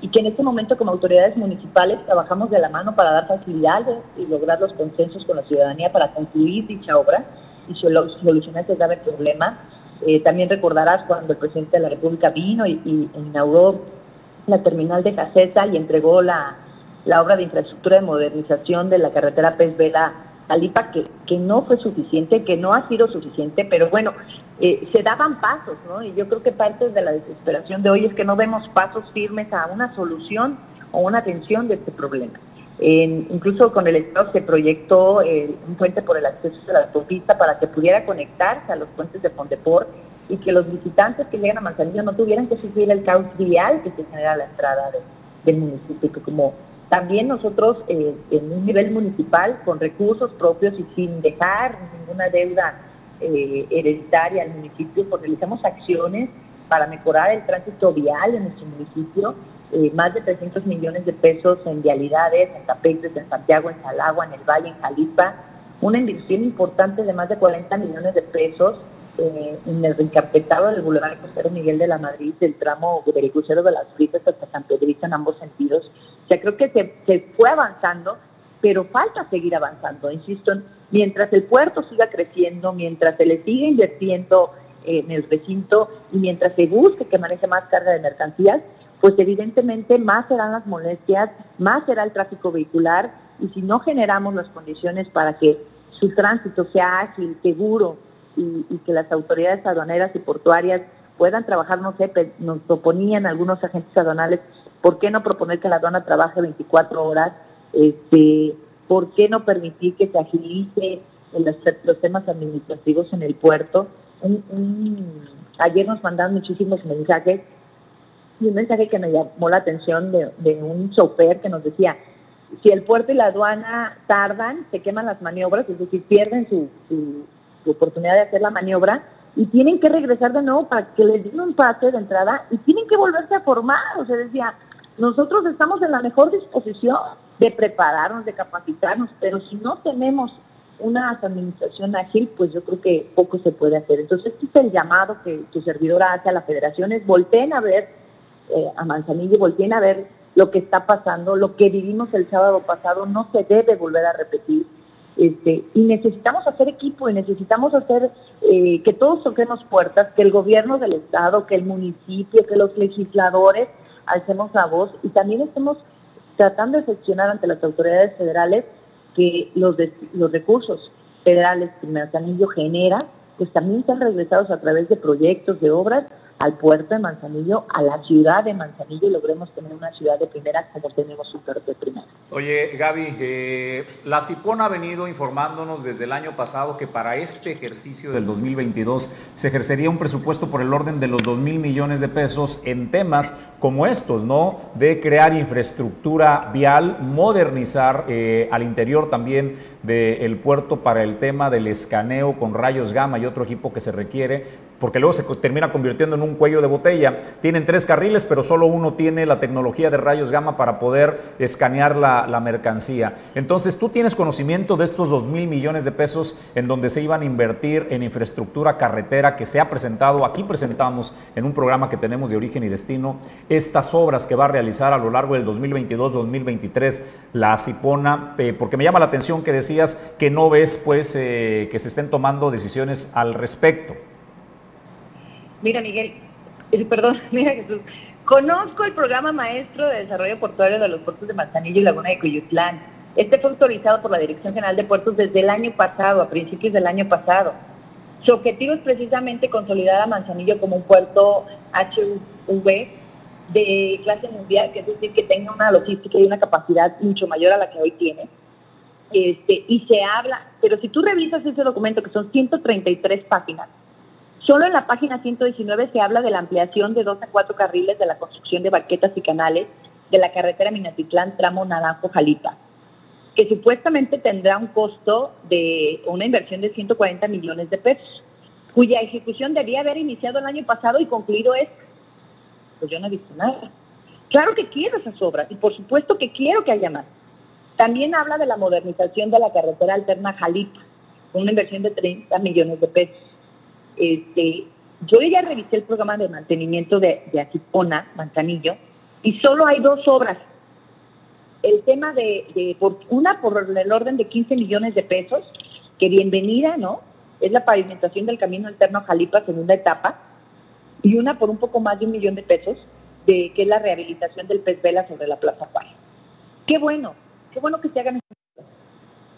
y que en este momento como autoridades municipales trabajamos de la mano para dar facilidades y lograr los consensos con la ciudadanía para concluir dicha obra y solucionar este grave problema. Eh, también recordarás cuando el presidente de la República vino y, y inauguró la terminal de Jacesa y entregó la, la obra de infraestructura de modernización de la carretera Pez Vela Alipa, que, que no fue suficiente, que no ha sido suficiente, pero bueno, eh, se daban pasos, ¿no? Y yo creo que parte de la desesperación de hoy es que no vemos pasos firmes a una solución o una atención de este problema. incluso con el Estado se proyectó eh, un puente por el acceso a la autopista para que pudiera conectarse a los puentes de Fondeport y que los visitantes que llegan a Manzanillo no tuvieran que sufrir el caos vial que se genera a la entrada del municipio, que como también nosotros eh, en un nivel municipal, con recursos propios y sin dejar ninguna deuda eh, hereditaria al municipio, pues realizamos acciones para mejorar el tránsito vial en nuestro municipio, eh, más de 300 millones de pesos en vialidades, en Tapetes, en Santiago, en Salagua, en el Valle, en Jalipa, una inversión importante de más de 40 millones de pesos en el reencarpetado del Boulevard Costero Miguel de la Madrid, del tramo del crucero de las Fritas hasta San Pedrito en ambos sentidos. O sea, creo que se, fue avanzando, pero falta seguir avanzando. Insisto, mientras el puerto siga creciendo, mientras se le siga invirtiendo en el recinto y mientras se busque que maneje más carga de mercancías, pues evidentemente más serán las molestias, más será el tráfico vehicular y si no generamos las condiciones para que su tránsito sea ágil, seguro, y, que las autoridades aduaneras y portuarias puedan trabajar, no sé, nos proponían algunos agentes aduanales, ¿por qué no proponer que la aduana trabaje 24 horas? Este, ¿Por qué no permitir que se agilice los, temas administrativos en el puerto? ayer nos mandaron muchísimos mensajes y un mensaje que me llamó la atención de, un chofer que nos decía, si el puerto y la aduana tardan, se queman las maniobras, es decir, pierden su oportunidad de hacer la maniobra y tienen que regresar de nuevo para que les den un pase de entrada y tienen que volverse a formar. O sea, decía, nosotros estamos en la mejor disposición de prepararnos, de capacitarnos, pero si no tenemos una administración ágil, pues yo creo que poco se puede hacer. Entonces, este es el llamado que tu servidora hace a la federación, es volteen a ver eh, a Manzanillo, volteen a ver lo que está pasando, lo que vivimos el sábado pasado no se debe volver a repetir. Este, y necesitamos hacer equipo y necesitamos hacer eh, que todos toquemos puertas, que el gobierno del Estado, que el municipio, que los legisladores alcemos la voz y también estemos tratando de gestionar ante las autoridades federales que los, los recursos federales que Manzanillo genera, pues también sean regresados a través de proyectos, de obras al puerto de Manzanillo, a la ciudad de Manzanillo y logremos tener una ciudad de primera como tenemos un puerto de primera. Oye, Gaby, eh, la CIPON ha venido informándonos desde el año pasado que para este ejercicio del 2022 se ejercería un presupuesto por el orden de los 2 mil millones de pesos en temas como estos, ¿no? De crear infraestructura vial, modernizar eh, al interior también del puerto para el tema del escaneo con rayos gamma y otro equipo que se requiere porque luego se termina convirtiendo en un cuello de botella. Tienen tres carriles, pero solo uno tiene la tecnología de rayos gamma para poder escanear la, mercancía. Entonces, tú tienes conocimiento de estos 2 mil millones de pesos en donde se iban a invertir en infraestructura carretera que se ha presentado, aquí presentamos en un programa que tenemos de origen y destino, estas obras que va a realizar a lo largo del 2022-2023 la Cipona, eh, porque me llama la atención que que no ves pues eh, que se estén tomando decisiones al respecto. Mira, Miguel, eh, perdón, mira Jesús. Conozco el programa maestro de desarrollo portuario de los puertos de Manzanillo y Laguna de Cuyutlán. Este fue autorizado por la Dirección General de Puertos desde el año pasado, a principios del año pasado. Su objetivo es precisamente consolidar a Manzanillo como un puerto HV de clase mundial, que es decir, que tenga una logística y una capacidad mucho mayor a la que hoy tiene. Este, y se habla, pero si tú revisas ese documento, que son 133 páginas, Solo en la página 119 se habla de la ampliación de dos a cuatro carriles de la construcción de barquetas y canales de la carretera Minatitlán, tramo Naranjo-Jalipa, que supuestamente tendrá un costo de una inversión de 140 millones de pesos, cuya ejecución debía haber iniciado el año pasado y concluido es, pues yo no he visto nada. Claro que quiero esas obras y por supuesto que quiero que haya más. También habla de la modernización de la carretera alterna Jalipa, con una inversión de 30 millones de pesos este, yo ya revisé el programa de mantenimiento de, de Manzanillo, y solo hay dos obras. El tema de, por, una por el orden de 15 millones de pesos, que bienvenida, ¿no? Es la pavimentación del camino alterno Jalipa, segunda etapa, y una por un poco más de un millón de pesos, de, que es la rehabilitación del pez vela sobre la Plaza Juárez. Qué bueno, qué bueno que se hagan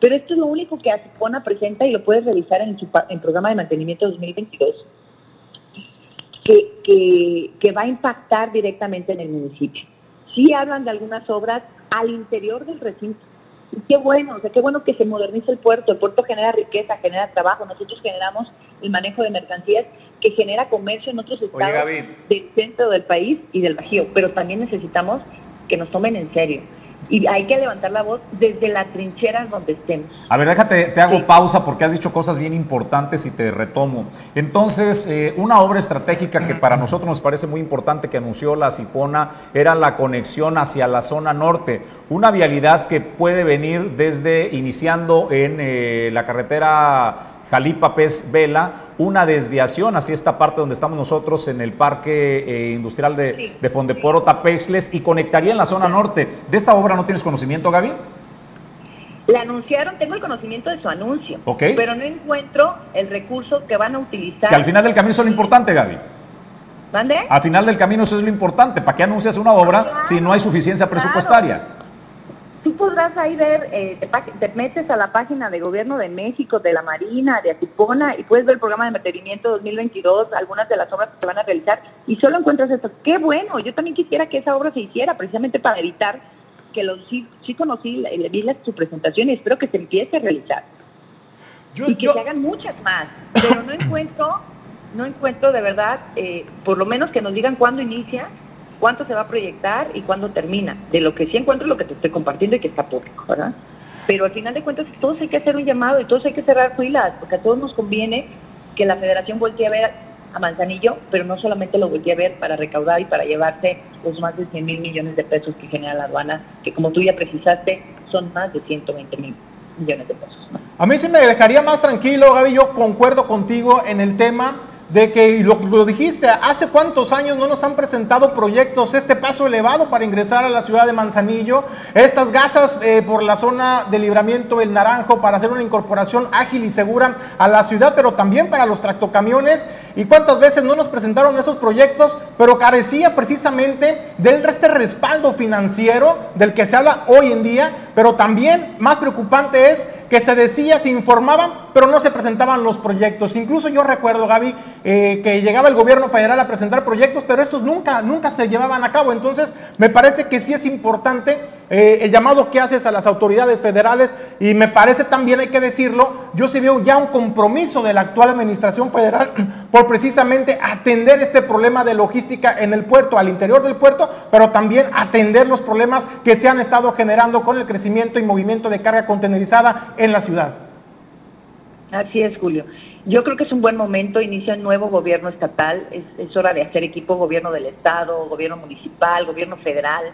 pero esto es lo único que Acipona presenta y lo puedes revisar en su en programa de mantenimiento 2022, que, que, va a impactar directamente en el municipio. Sí hablan de algunas obras al interior del recinto. Y qué bueno, o sea, qué bueno que se modernice el puerto. El puerto genera riqueza, genera trabajo. Nosotros generamos el manejo de mercancías que genera comercio en otros estados del centro del país y del Bajío. Pero también necesitamos que nos tomen en serio y hay que levantar la voz desde la trinchera donde estemos. A ver, déjate, te hago pausa porque has dicho cosas bien importantes y te retomo. Entonces, eh, una obra estratégica que para nosotros nos parece muy importante que anunció la Cipona era la conexión hacia la zona norte, una vialidad que puede venir desde iniciando en eh, la carretera Jalipa Pez Vela, una desviación hacia esta parte donde estamos nosotros en el Parque eh, Industrial de, de Fondeporo Tapexles y conectaría en la zona norte. ¿De esta obra no tienes conocimiento, Gaby? La anunciaron, tengo el conocimiento de su anuncio, pero no encuentro el recurso que van a utilizar. Que al final del camino eso es lo importante, Gaby. ¿Mande? Al final del camino eso es lo importante. ¿Para qué anuncias una obra si no hay suficiencia presupuestaria? Tú podrás ahí ver, eh, te, metes a la página de Gobierno de México, de la Marina, de Atipona, y puedes ver el programa de mantenimiento 2022, algunas de las obras que se van a realizar, y solo encuentras esto. ¡Qué bueno! Yo también quisiera que esa obra se hiciera, precisamente para evitar que los sí, sí conocí, le vi su presentación y espero que se empiece a realizar. y que se hagan muchas más, pero no encuentro, no encuentro de verdad, eh, por lo menos que nos digan cuándo inicia cuánto se va a proyectar y cuándo termina. De lo que sí encuentro lo que te estoy compartiendo y que está público, ¿verdad? Pero al final de cuentas todos hay que hacer un llamado y todos hay que cerrar filas, porque a todos nos conviene que la federación voltee a ver a Manzanillo, pero no solamente lo voltee a ver para recaudar y para llevarse los más de 100 mil millones de pesos que genera la aduana, que como tú ya precisaste, son más de 120 mil millones de pesos. A mí sí me dejaría más tranquilo, Gaby, yo concuerdo contigo en el tema de que, lo, dijiste, hace cuántos años no nos han presentado proyectos, este paso elevado para ingresar a la ciudad de Manzanillo, estas gasas eh, por la zona de libramiento El Naranjo para hacer una incorporación ágil y segura a la ciudad, pero también para los tractocamiones. Y cuántas veces no nos presentaron esos proyectos, pero carecía precisamente del este respaldo financiero del que se habla hoy en día, pero también más preocupante es que se decía, se informaban, pero no se presentaban los proyectos. Incluso yo recuerdo, Gaby, eh, que llegaba el gobierno federal a presentar proyectos, pero estos nunca, nunca se llevaban a cabo. Entonces, me parece que sí es importante eh, el llamado que haces a las autoridades federales y me parece también, hay que decirlo, yo sí veo ya un compromiso de la actual administración federal por precisamente atender este problema de logística en el puerto, al interior del puerto, pero también atender los problemas que se han estado generando con el crecimiento y movimiento de carga contenerizada en la ciudad. Así es, Julio. yo creo que es un buen momento, inicia un nuevo gobierno estatal, es, es hora de hacer equipo gobierno del Estado, gobierno municipal, gobierno federal,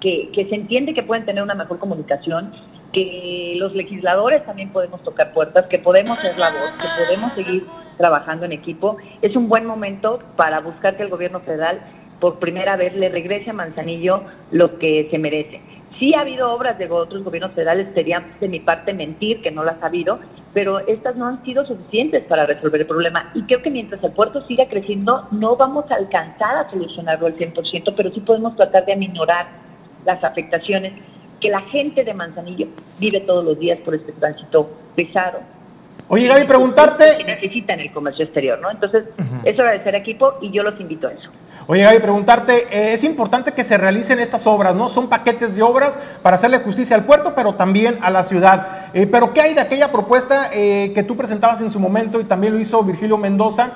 que, que se entiende que pueden tener una mejor comunicación, que los legisladores también podemos tocar puertas, que podemos ser la voz, que podemos seguir trabajando en equipo. Es un buen momento para buscar que el gobierno federal por primera vez le regrese a Manzanillo lo que se merece. Sí ha habido obras de otros gobiernos federales, sería de mi parte mentir que no las ha habido, pero estas no han sido suficientes para resolver el problema. Y creo que mientras el puerto siga creciendo, no vamos a alcanzar a solucionarlo al 100%, pero sí podemos tratar de aminorar las afectaciones que la gente de Manzanillo vive todos los días por este tránsito pesado. Oye, Gaby, preguntarte... Que necesitan el comercio exterior, ¿no? Entonces, es hora de ser equipo y yo los invito a eso. Oye, Gaby, preguntarte, eh, es importante que se realicen estas obras, ¿no? Son paquetes de obras para hacerle justicia al puerto, pero también a la ciudad. Eh, pero, ¿qué hay de aquella propuesta eh, que tú presentabas en su momento y también lo hizo Virgilio Mendoza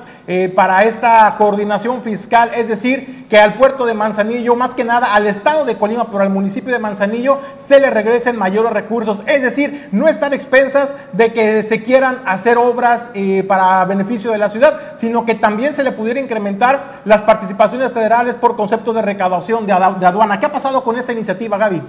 para esta coordinación fiscal? Es decir, que al puerto de Manzanillo, más que nada al estado de Colima, pero al municipio de Manzanillo, se le regresen mayores recursos. Es decir, no estar expensas de que se quieran hacer obras para beneficio de la ciudad, sino que también se le pudiera incrementar las participaciones federales por concepto de recaudación de aduana. ¿Qué ha pasado con esta iniciativa, Gaby?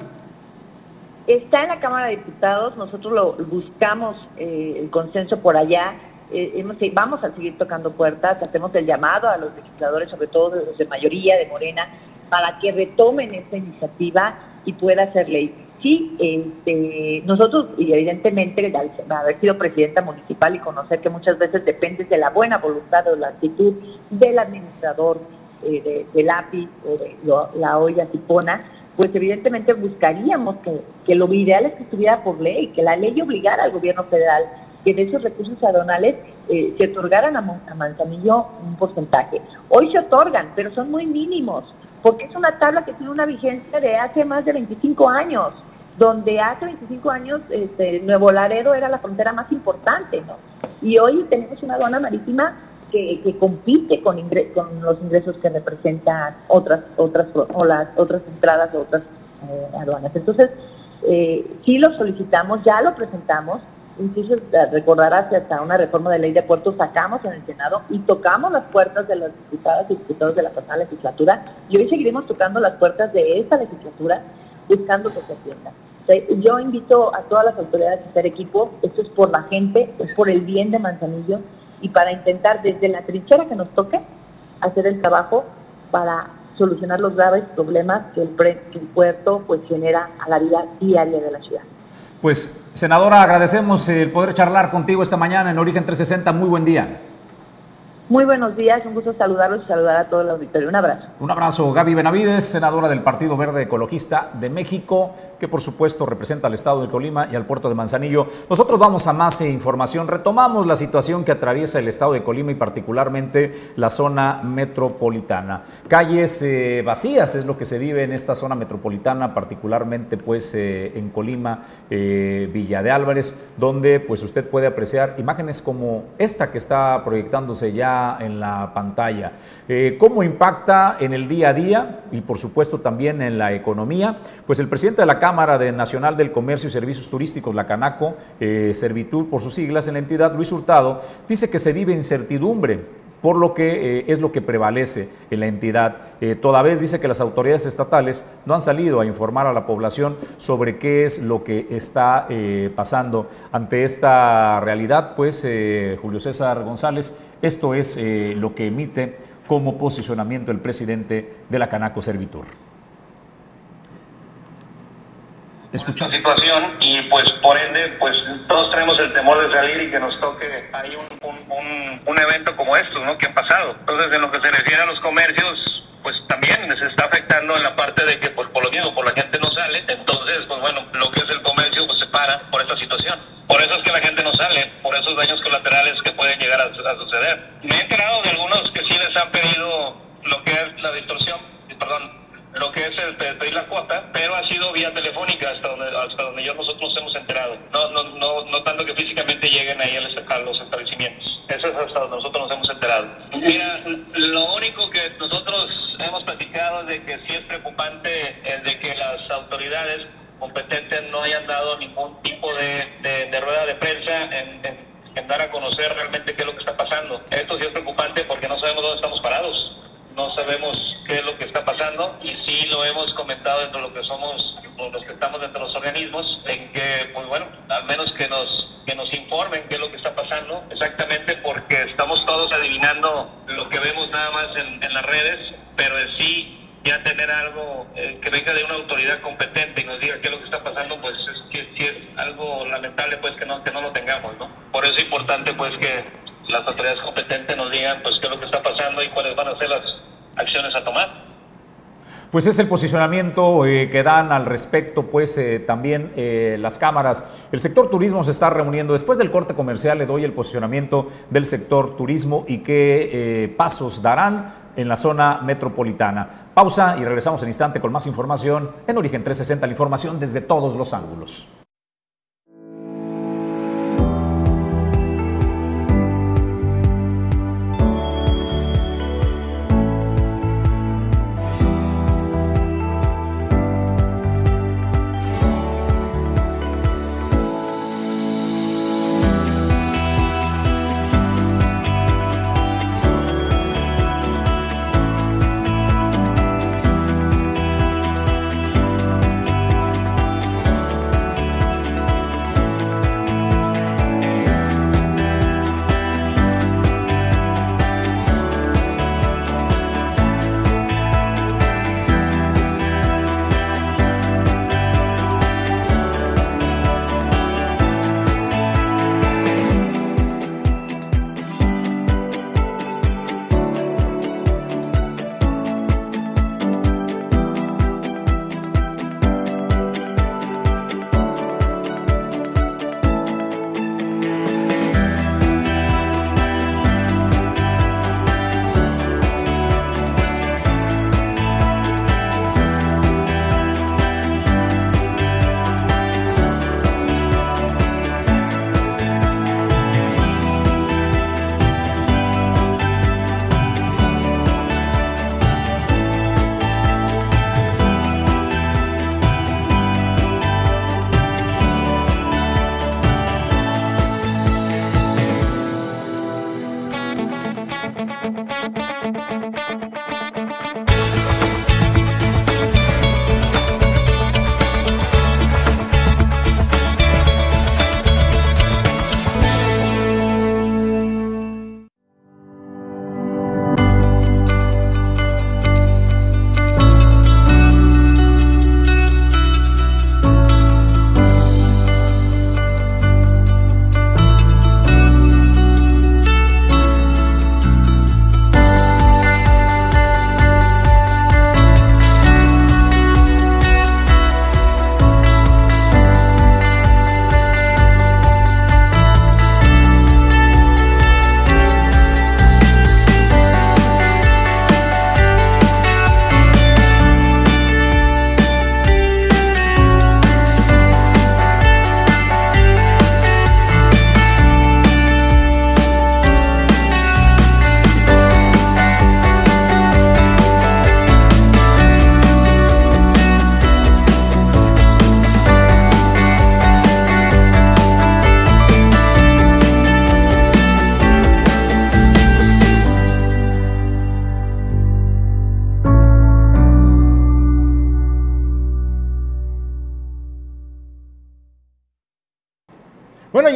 Está en la Cámara de Diputados, nosotros lo buscamos eh, el consenso por allá, eh, vamos a seguir tocando puertas, hacemos el llamado a los legisladores, sobre todo los de mayoría, de Morena, para que retomen esta iniciativa y pueda ser ley. Sí, este, nosotros, y evidentemente, haber sido presidenta municipal y conocer que muchas veces depende de la buena voluntad o la actitud del administrador, eh, de, API o de la olla tipona, pues evidentemente buscaríamos que, que, lo ideal es que estuviera por ley, que la ley obligara al gobierno federal que de esos recursos aduanales eh, se otorgaran a, a, Manzanillo un porcentaje. Hoy se otorgan, pero son muy mínimos, porque es una tabla que tiene una vigencia de hace más de 25 años, donde hace 25 años este, Nuevo Laredo era la frontera más importante, ¿no? Y hoy tenemos una aduana marítima que, compite con, con los ingresos que representan otras otras o las otras entradas o otras eh, aduanas. Entonces, eh, sí lo solicitamos, ya lo presentamos, incluso eh, recordarás que hasta una reforma de ley de puertos sacamos en el Senado y tocamos las puertas de las diputadas y diputados de la pasada legislatura y hoy seguiremos tocando las puertas de esta legislatura buscando que se atienda. yo invito a todas las autoridades a hacer equipo, esto es por la gente, es por el bien de Manzanillo, y para intentar desde la trinchera que nos toque hacer el trabajo para solucionar los graves problemas que el, que el puerto pues genera a la vida diaria de la ciudad. Pues, senadora, agradecemos el poder charlar contigo esta mañana en Origen 360. Muy buen día. Muy buenos días, un gusto saludarlos y saludar a todo el auditorio. Un abrazo. Un abrazo, Gaby Benavides, senadora del Partido Verde Ecologista de México, que por supuesto representa al Estado de Colima y al puerto de Manzanillo. Nosotros vamos a más información. Retomamos la situación que atraviesa el Estado de Colima y particularmente la zona metropolitana. Calles eh, vacías es lo que se vive en esta zona metropolitana, particularmente pues eh, en Colima, eh, Villa de Álvarez, donde pues usted puede apreciar imágenes como esta que está proyectándose ya en la pantalla. ¿Cómo impacta en el día a día y por supuesto también en la economía? Pues el presidente de la Cámara de Nacional del Comercio y Servicios Turísticos, la Canaco, eh, Servitud por sus siglas en la entidad, Luis Hurtado, dice que se vive incertidumbre por lo que eh, es lo que prevalece en la entidad. Eh, toda vez dice que las autoridades estatales no han salido a informar a la población sobre qué es lo que está eh, pasando ante esta realidad, pues Julio César González, esto es lo que emite como posicionamiento el presidente de la Canaco Servitur escuchar situación y pues por ende pues todos tenemos el temor de salir y que nos toque ahí un, un, un, evento como estos ¿no? que han pasado. Entonces en lo que se refiere a los comercios pues también les está afectando en la parte de que pues por lo mismo por la gente no sale entonces pues bueno lo que es el comercio pues se para por esta situación por eso es que la gente no sale por esos daños colaterales que pueden llegar a, a suceder me he enterado de algunos que sí les han pedido lo que es la distorsión perdón lo que es el vía telefónica hasta donde, hasta donde yo nosotros nos hemos enterado. No, no, no, no tanto que físicamente lleguen ahí a los establecimientos. Eso es hasta donde nosotros nos hemos enterado. Mira, lo único que nosotros hemos platicado de que sí es preocupante es de que las autoridades competentes no hayan dado ningún tipo de, de, rueda de prensa en, dar a conocer realmente qué es lo que está sí lo hemos comentado entre lo que somos, los que estamos dentro de los organismos, en que, pues bueno, al menos que nos, que nos informen qué es lo que está pasando exactamente, porque estamos todos adivinando lo que vemos nada más en, en las redes, pero en sí ya tener algo eh, que venga de una autoridad competente y nos diga qué es lo que está pasando, pues es que si es algo lamentable pues que no, que no lo tengamos, ¿no? Por eso es importante pues que las autoridades competentes nos digan pues qué es lo que está pasando y cuáles van a ser las acciones a tomar. Pues es el posicionamiento eh, que dan al respecto, pues eh, también eh, las cámaras. El sector turismo se está reuniendo. Después del corte comercial le doy el posicionamiento del sector turismo y qué pasos darán en la zona metropolitana. Pausa y regresamos en instante con más información en Origen 360, la información desde todos los ángulos.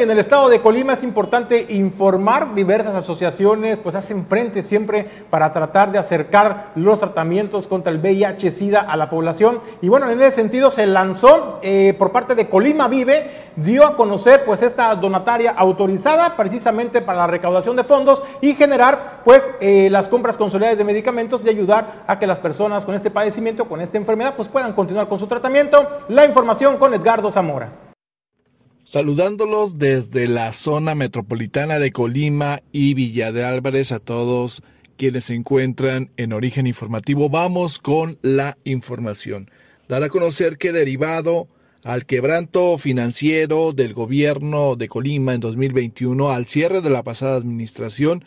En el estado de Colima es importante informar, diversas asociaciones pues hacen frente siempre para tratar de acercar los tratamientos contra el VIH-Sida a la población. Y bueno, en ese sentido se lanzó eh, por parte de Colima Vive, dio a conocer pues esta donataria autorizada precisamente para la recaudación de fondos y generar pues eh, las compras consolidadas de medicamentos y ayudar a que las personas con este padecimiento, con esta enfermedad pues puedan continuar con su tratamiento. La información con Edgardo Zamora. Saludándolos desde la zona metropolitana de Colima y Villa de Álvarez a todos quienes se encuentran en origen informativo. Vamos con la información. Dar a conocer que derivado al quebranto financiero del gobierno de Colima en 2021, al cierre de la pasada administración,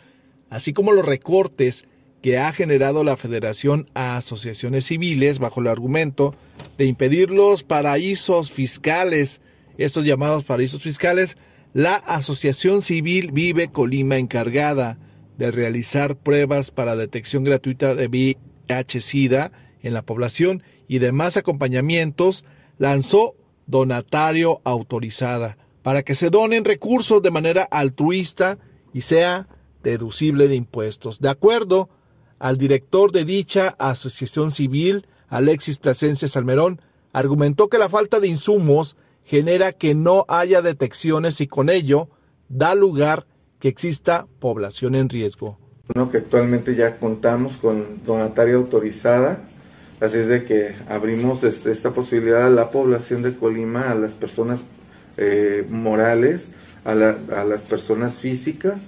así como los recortes que ha generado la Federación a asociaciones civiles bajo el argumento de impedir los paraísos fiscales estos llamados paraísos fiscales, la Asociación Civil Vive Colima, encargada de realizar pruebas para detección gratuita de VIH-Sida en la población y demás acompañamientos, lanzó donatario autorizada para que se donen recursos de manera altruista y sea deducible de impuestos. De acuerdo al director de dicha asociación civil, Alexis Plasencia Salmerón, argumentó que la falta de insumos genera que no haya detecciones y con ello da lugar que exista población en riesgo. Bueno, que actualmente ya contamos con donataria autorizada, así es de que abrimos este, esta posibilidad a la población de Colima, a las personas eh, morales, a, las personas físicas,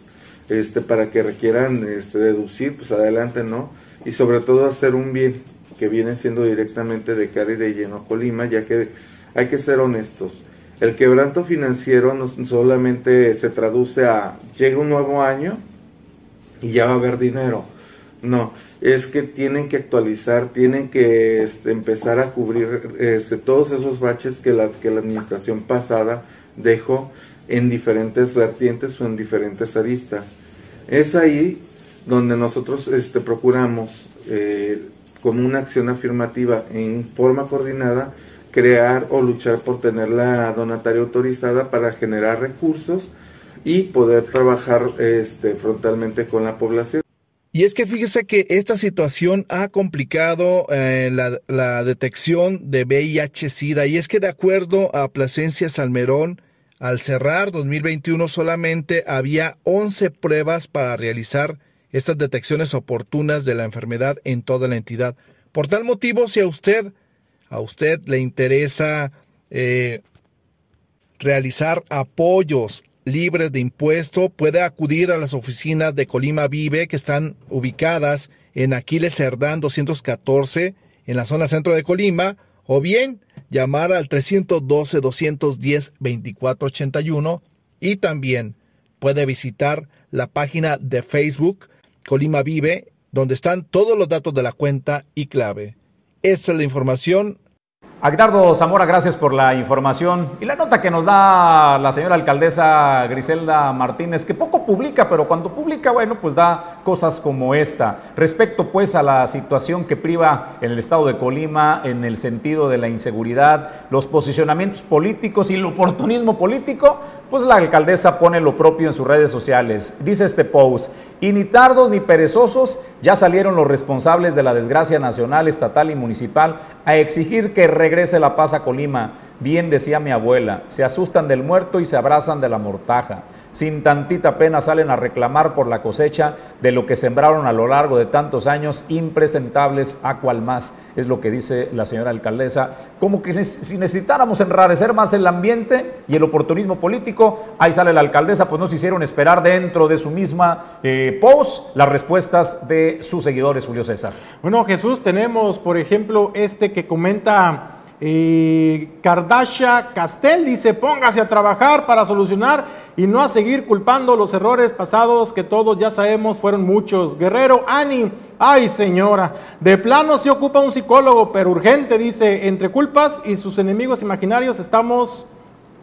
este, para que requieran este, deducir, pues adelante, ¿no? Y sobre todo hacer un bien que viene siendo directamente de Cari de Lleno Colima, ya que hay que ser honestos. El quebranto financiero no solamente se traduce a llega un nuevo año y ya va a haber dinero. No, es que tienen que actualizar, tienen que este, empezar a cubrir este, todos esos baches que la, que la administración pasada dejó en diferentes vertientes o en diferentes aristas. Es ahí donde nosotros este, procuramos, eh, como una acción afirmativa en forma coordinada, crear o luchar por tener la donataria autorizada para generar recursos y poder trabajar este, frontalmente con la población. Y es que fíjese que esta situación ha complicado eh, la, la, detección de VIH-Sida y es que de acuerdo a Plasencia Salmerón, al cerrar 2021 solamente había 11 pruebas para realizar estas detecciones oportunas de la enfermedad en toda la entidad. Por tal motivo, si a usted a usted le interesa eh, realizar apoyos libres de impuesto, puede acudir a las oficinas de Colima Vive que están ubicadas en Aquiles Cerdán 214 en la zona centro de Colima o bien llamar al 312-210-2481 y también puede visitar la página de Facebook Colima Vive donde están todos los datos de la cuenta y clave. Esta es la información. Agnardo Zamora, gracias por la información y la nota que nos da la señora alcaldesa Griselda Martínez, que poco publica, pero cuando publica, bueno, pues da cosas como esta. Respecto pues a la situación que priva en el estado de Colima en el sentido de la inseguridad, los posicionamientos políticos y el oportunismo político, pues la alcaldesa pone lo propio en sus redes sociales. Dice este post, y ni tardos ni perezosos ya salieron los responsables de la desgracia nacional, estatal y municipal a exigir que regrese la paz a Colima. Bien decía mi abuela, se asustan del muerto y se abrazan de la mortaja. Sin tantita pena salen a reclamar por la cosecha de lo que sembraron a lo largo de tantos años, impresentables a cual más, es lo que dice la señora alcaldesa. Como que si necesitáramos enrarecer más el ambiente y el oportunismo político, ahí sale la alcaldesa, pues nos hicieron esperar dentro de su misma eh, post las respuestas de sus seguidores, Julio César. Bueno, Jesús, tenemos, por ejemplo, este que comenta y Kardasha Castel dice, póngase a trabajar para solucionar y no a seguir culpando los errores pasados que todos ya sabemos fueron muchos. Guerrero Ani, ay señora, de plano se ocupa un psicólogo, pero urgente, dice, entre culpas y sus enemigos imaginarios estamos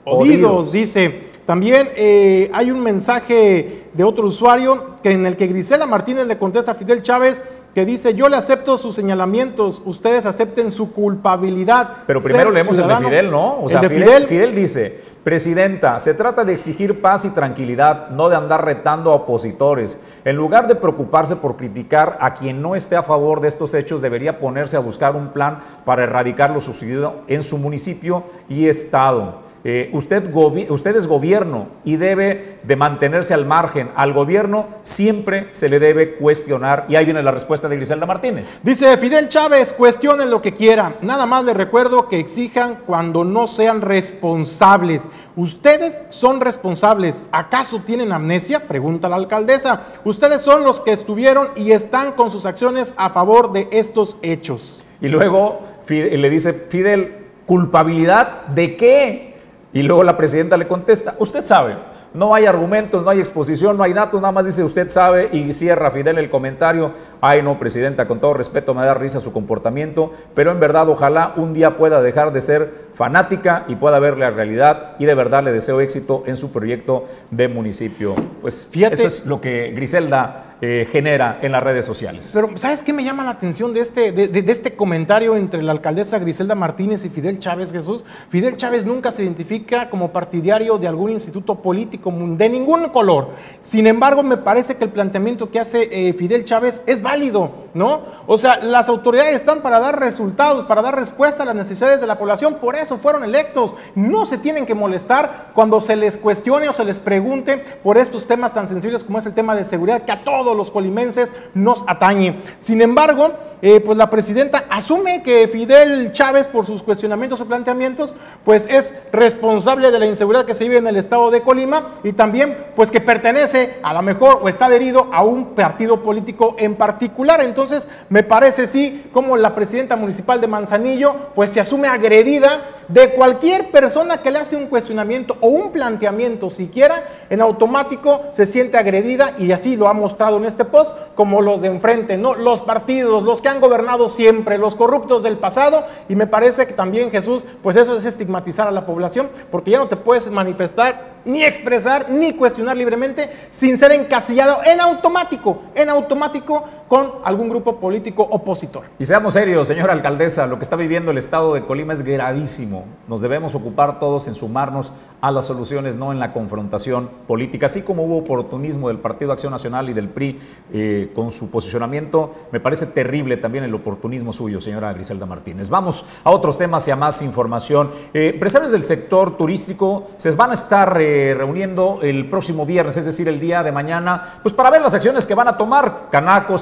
odidos, dice. También eh, hay un mensaje de otro usuario que en el que Grisela Martínez le contesta a Fidel Chávez, que dice, yo le acepto sus señalamientos, ustedes acepten su culpabilidad. Pero primero leemos el de Fidel, ¿no? O sea, Fidel, dice, Presidenta, se trata de exigir paz y tranquilidad, no de andar retando a opositores. En lugar de preocuparse por criticar a quien no esté a favor de estos hechos, debería ponerse a buscar un plan para erradicar lo sucedido en su municipio y estado. Eh, usted, usted es gobierno y debe de mantenerse al margen. Al gobierno siempre se le debe cuestionar. Y ahí viene la respuesta de Griselda Martínez. Dice Fidel Chávez, cuestionen lo que quieran. Nada más les recuerdo que exijan cuando no sean responsables. Ustedes son responsables. ¿Acaso tienen amnesia? Pregunta la alcaldesa. Ustedes son los que estuvieron y están con sus acciones a favor de estos hechos. Y luego le dice Fidel, ¿culpabilidad de qué? Y luego la presidenta le contesta, usted sabe, no hay argumentos, no hay exposición, no hay datos, nada más dice usted sabe y cierra Fidel el comentario. Ay no, presidenta, con todo respeto me da risa su comportamiento, pero en verdad ojalá un día pueda dejar de ser fanática y pueda ver la realidad y de verdad le deseo éxito en su proyecto de municipio. Pues Fíjate, eso es lo que Griselda eh, genera en las redes sociales. Pero, ¿sabes qué me llama la atención de este, de, de, este comentario entre la alcaldesa Griselda Martínez y Fidel Chávez Jesús? Fidel Chávez nunca se identifica como partidario de algún instituto político de ningún color. Sin embargo, me parece que el planteamiento que hace eh, Fidel Chávez es válido, ¿no? O sea, las autoridades están para dar resultados, para dar respuesta a las necesidades de la población, por eso fueron electos. No se tienen que molestar cuando se les cuestione o se les pregunte por estos temas tan sensibles como es el tema de seguridad que a todos los colimenses nos atañe. Sin embargo, eh, pues la presidenta asume que Fidel Chávez, por sus cuestionamientos o planteamientos, pues es responsable de la inseguridad que se vive en el estado de Colima y también pues que pertenece a lo mejor o está adherido a un partido político en particular. Entonces, me parece sí como la presidenta municipal de Manzanillo pues se asume agredida de cualquier persona que le hace un cuestionamiento o un planteamiento siquiera, en automático se siente agredida y así lo ha mostrado en este post, como los de enfrente, ¿no? Los partidos, los que han gobernado siempre, los corruptos del pasado, y me parece que también Jesús, pues eso es estigmatizar a la población, porque ya no te puedes manifestar ni expresar, ni cuestionar libremente sin ser encasillado en automático, en automático con algún grupo político opositor. Y seamos serios, señora alcaldesa, lo que está viviendo el estado de Colima es gravísimo. Nos debemos ocupar todos en sumarnos a las soluciones, no en la confrontación política. Así como hubo oportunismo del Partido Acción Nacional y del PRI eh, con su posicionamiento, me parece terrible también el oportunismo suyo, señora Griselda Martínez. Vamos a otros temas y a más información. Eh, empresarios del sector turístico se van a estar eh, reuniendo el próximo viernes, es decir, el día de mañana, pues para ver las acciones que van a tomar. Canaco,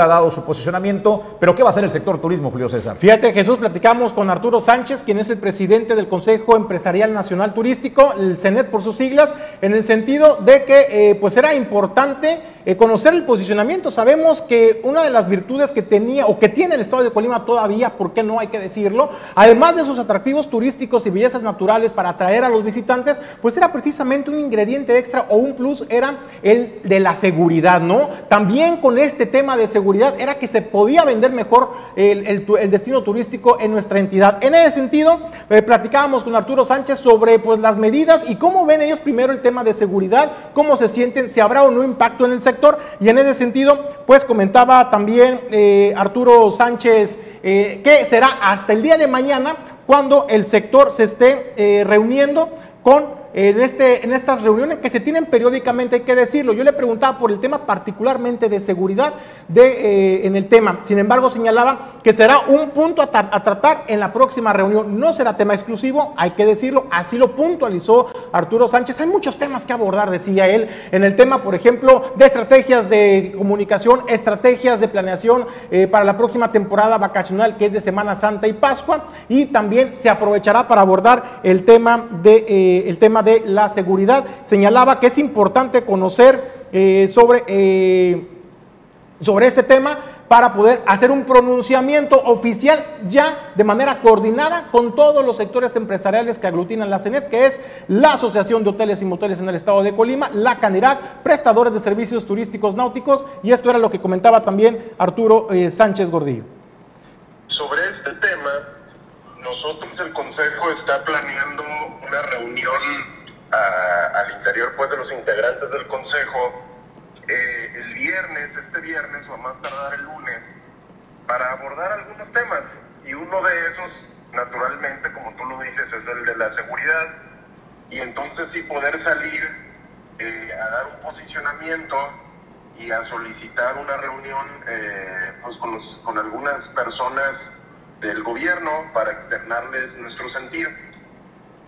ha dado su posicionamiento, pero ¿qué va a hacer el sector turismo, Julio César? Fíjate, Jesús, platicamos con Arturo Sánchez, quien es el presidente del Consejo Empresarial Nacional Turístico, el CENET por sus siglas, en el sentido de que eh, pues era importante eh, conocer el posicionamiento. Sabemos que una de las virtudes que tenía o que tiene el estado de Colima todavía, ¿por qué no hay que decirlo? Además de sus atractivos turísticos y bellezas naturales para atraer a los visitantes, pues era precisamente un ingrediente extra o un plus, era el de la seguridad, ¿no? También con este tema de seguridad era que se podía vender mejor el, destino turístico en nuestra entidad. En ese sentido, eh, platicábamos con Arturo Sánchez sobre pues, las medidas y cómo ven ellos primero el tema de seguridad, cómo se sienten, si habrá o no impacto en el sector y en ese sentido, pues comentaba también eh, Arturo Sánchez eh, que será hasta el día de mañana cuando el sector se esté reuniendo con en, este, en estas reuniones que se tienen periódicamente, hay que decirlo. Yo le preguntaba por el tema particularmente de seguridad de, eh, en el tema. Sin embargo, señalaba que será un punto a, tratar en la próxima reunión. No será tema exclusivo, hay que decirlo. Así lo puntualizó Arturo Sánchez. Hay muchos temas que abordar, decía él, en el tema, por ejemplo, de estrategias de comunicación, estrategias de planeación eh, para la próxima temporada vacacional, que es de Semana Santa y Pascua. Y también se aprovechará para abordar el tema de, eh, el tema de la seguridad. Señalaba que es importante conocer eh, sobre, eh, sobre este tema para poder hacer un pronunciamiento oficial ya de manera coordinada con todos los sectores empresariales que aglutinan la CENET, que es la Asociación de Hoteles y Moteles en el Estado de Colima, la CANIRAC, prestadores de servicios turísticos náuticos, y esto era lo que comentaba también Arturo eh, Sánchez Gordillo. Sobre este tema, nosotros el Consejo está planeando pues de los integrantes del consejo eh, el viernes, este viernes o a más tardar el lunes, para abordar algunos temas. Y uno de esos, naturalmente, como tú lo dices, es el de la seguridad. Y entonces sí poder salir eh, a dar un posicionamiento y a solicitar una reunión eh, pues con, con algunas personas del gobierno para externarles nuestro sentir.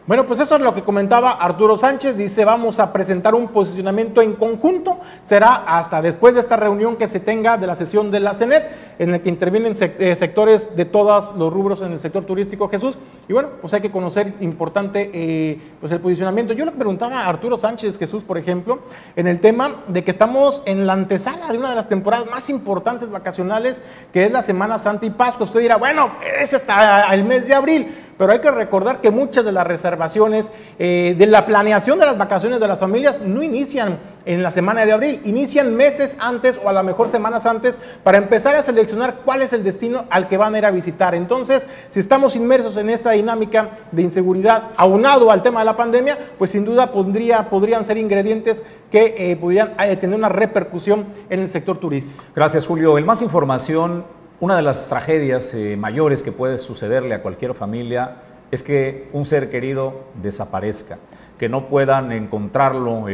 Bueno, pues eso es lo que comentaba Arturo Sánchez. Dice, vamos a presentar un posicionamiento en conjunto. Será hasta después de esta reunión que se tenga de la sesión de la CENET, en el que intervienen eh, sectores de todos los rubros en el sector turístico, Jesús. Y bueno, pues hay que conocer importante eh, pues el posicionamiento. Yo le preguntaba a Arturo Sánchez, Jesús, por ejemplo, en el tema de que estamos en la antesala de una de las temporadas más importantes vacacionales, que es la Semana Santa y Pascua. Usted dirá, bueno, es hasta el mes de abril. Pero hay que recordar que muchas de las reservaciones eh, de la planeación de las vacaciones de las familias no inician en la semana de abril, inician meses antes o a lo mejor semanas antes para empezar a seleccionar cuál es el destino al que van a ir a visitar. Entonces, si estamos inmersos en esta dinámica de inseguridad aunado al tema de la pandemia, pues sin duda podría, podrían ser ingredientes que eh, pudieran eh, tener una repercusión en el sector turístico. Gracias, Julio. En más información, una de las tragedias eh, mayores que puede sucederle a cualquier familia es que un ser querido desaparezca, que no puedan encontrarlo.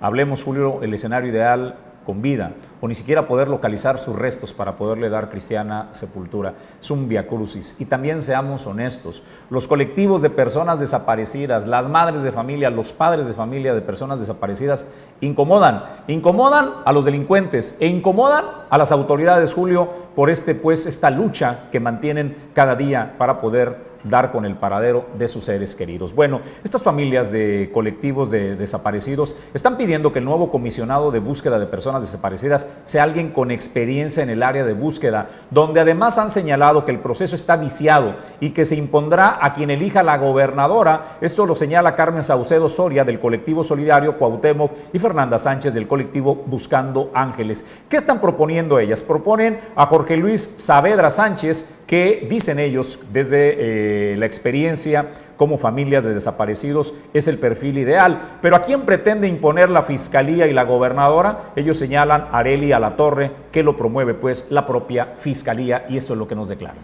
hablemos, Julio, el escenario ideal con vida, o ni siquiera poder localizar sus restos para poderle dar cristiana sepultura. Es un via crucis. Y también seamos honestos, los colectivos de personas desaparecidas, las madres de familia, los padres de familia de personas desaparecidas, incomodan, incomodan a los delincuentes e incomodan a las autoridades, Julio, por este, pues, esta lucha que mantienen cada día para poder dar con el paradero de sus seres queridos. Bueno, estas familias de colectivos de desaparecidos están pidiendo que el nuevo comisionado de búsqueda de personas desaparecidas sea alguien con experiencia en el área de búsqueda, donde además han señalado que el proceso está viciado y que se impondrá a quien elija la gobernadora. Esto lo señala Carmen Saucedo Soria del colectivo solidario Cuauhtémoc y Fernanda Sánchez del colectivo Buscando Ángeles. ¿Qué están proponiendo ellas? Proponen a Jorge Luis Saavedra Sánchez, que dicen ellos desde... Eh, la experiencia como familias de desaparecidos es el perfil ideal. Pero ¿a quién pretende imponer la Fiscalía y la gobernadora? Ellos señalan a Areli a la Torre, que lo promueve pues la propia Fiscalía y eso es lo que nos declara.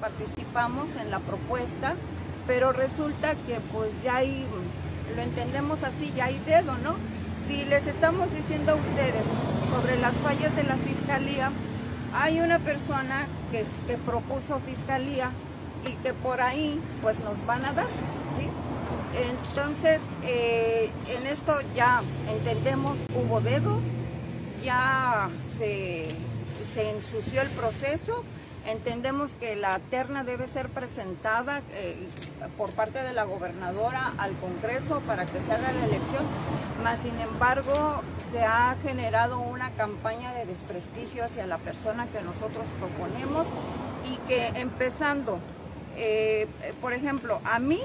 Participamos en la propuesta, pero resulta que pues ya hay, lo entendemos así, ya hay dedo, ¿no? Si les estamos diciendo a ustedes sobre las fallas de la Fiscalía, hay una persona que propuso Fiscalía y que por ahí pues nos van a dar, ¿sí? Entonces, eh, en esto ya entendemos, hubo dedo, ya se, ensució el proceso, entendemos que la terna debe ser presentada eh, por parte de la gobernadora al Congreso para que se haga la elección, mas sin embargo se ha generado una campaña de desprestigio hacia la persona que nosotros proponemos y que empezando eh, por ejemplo, a mí,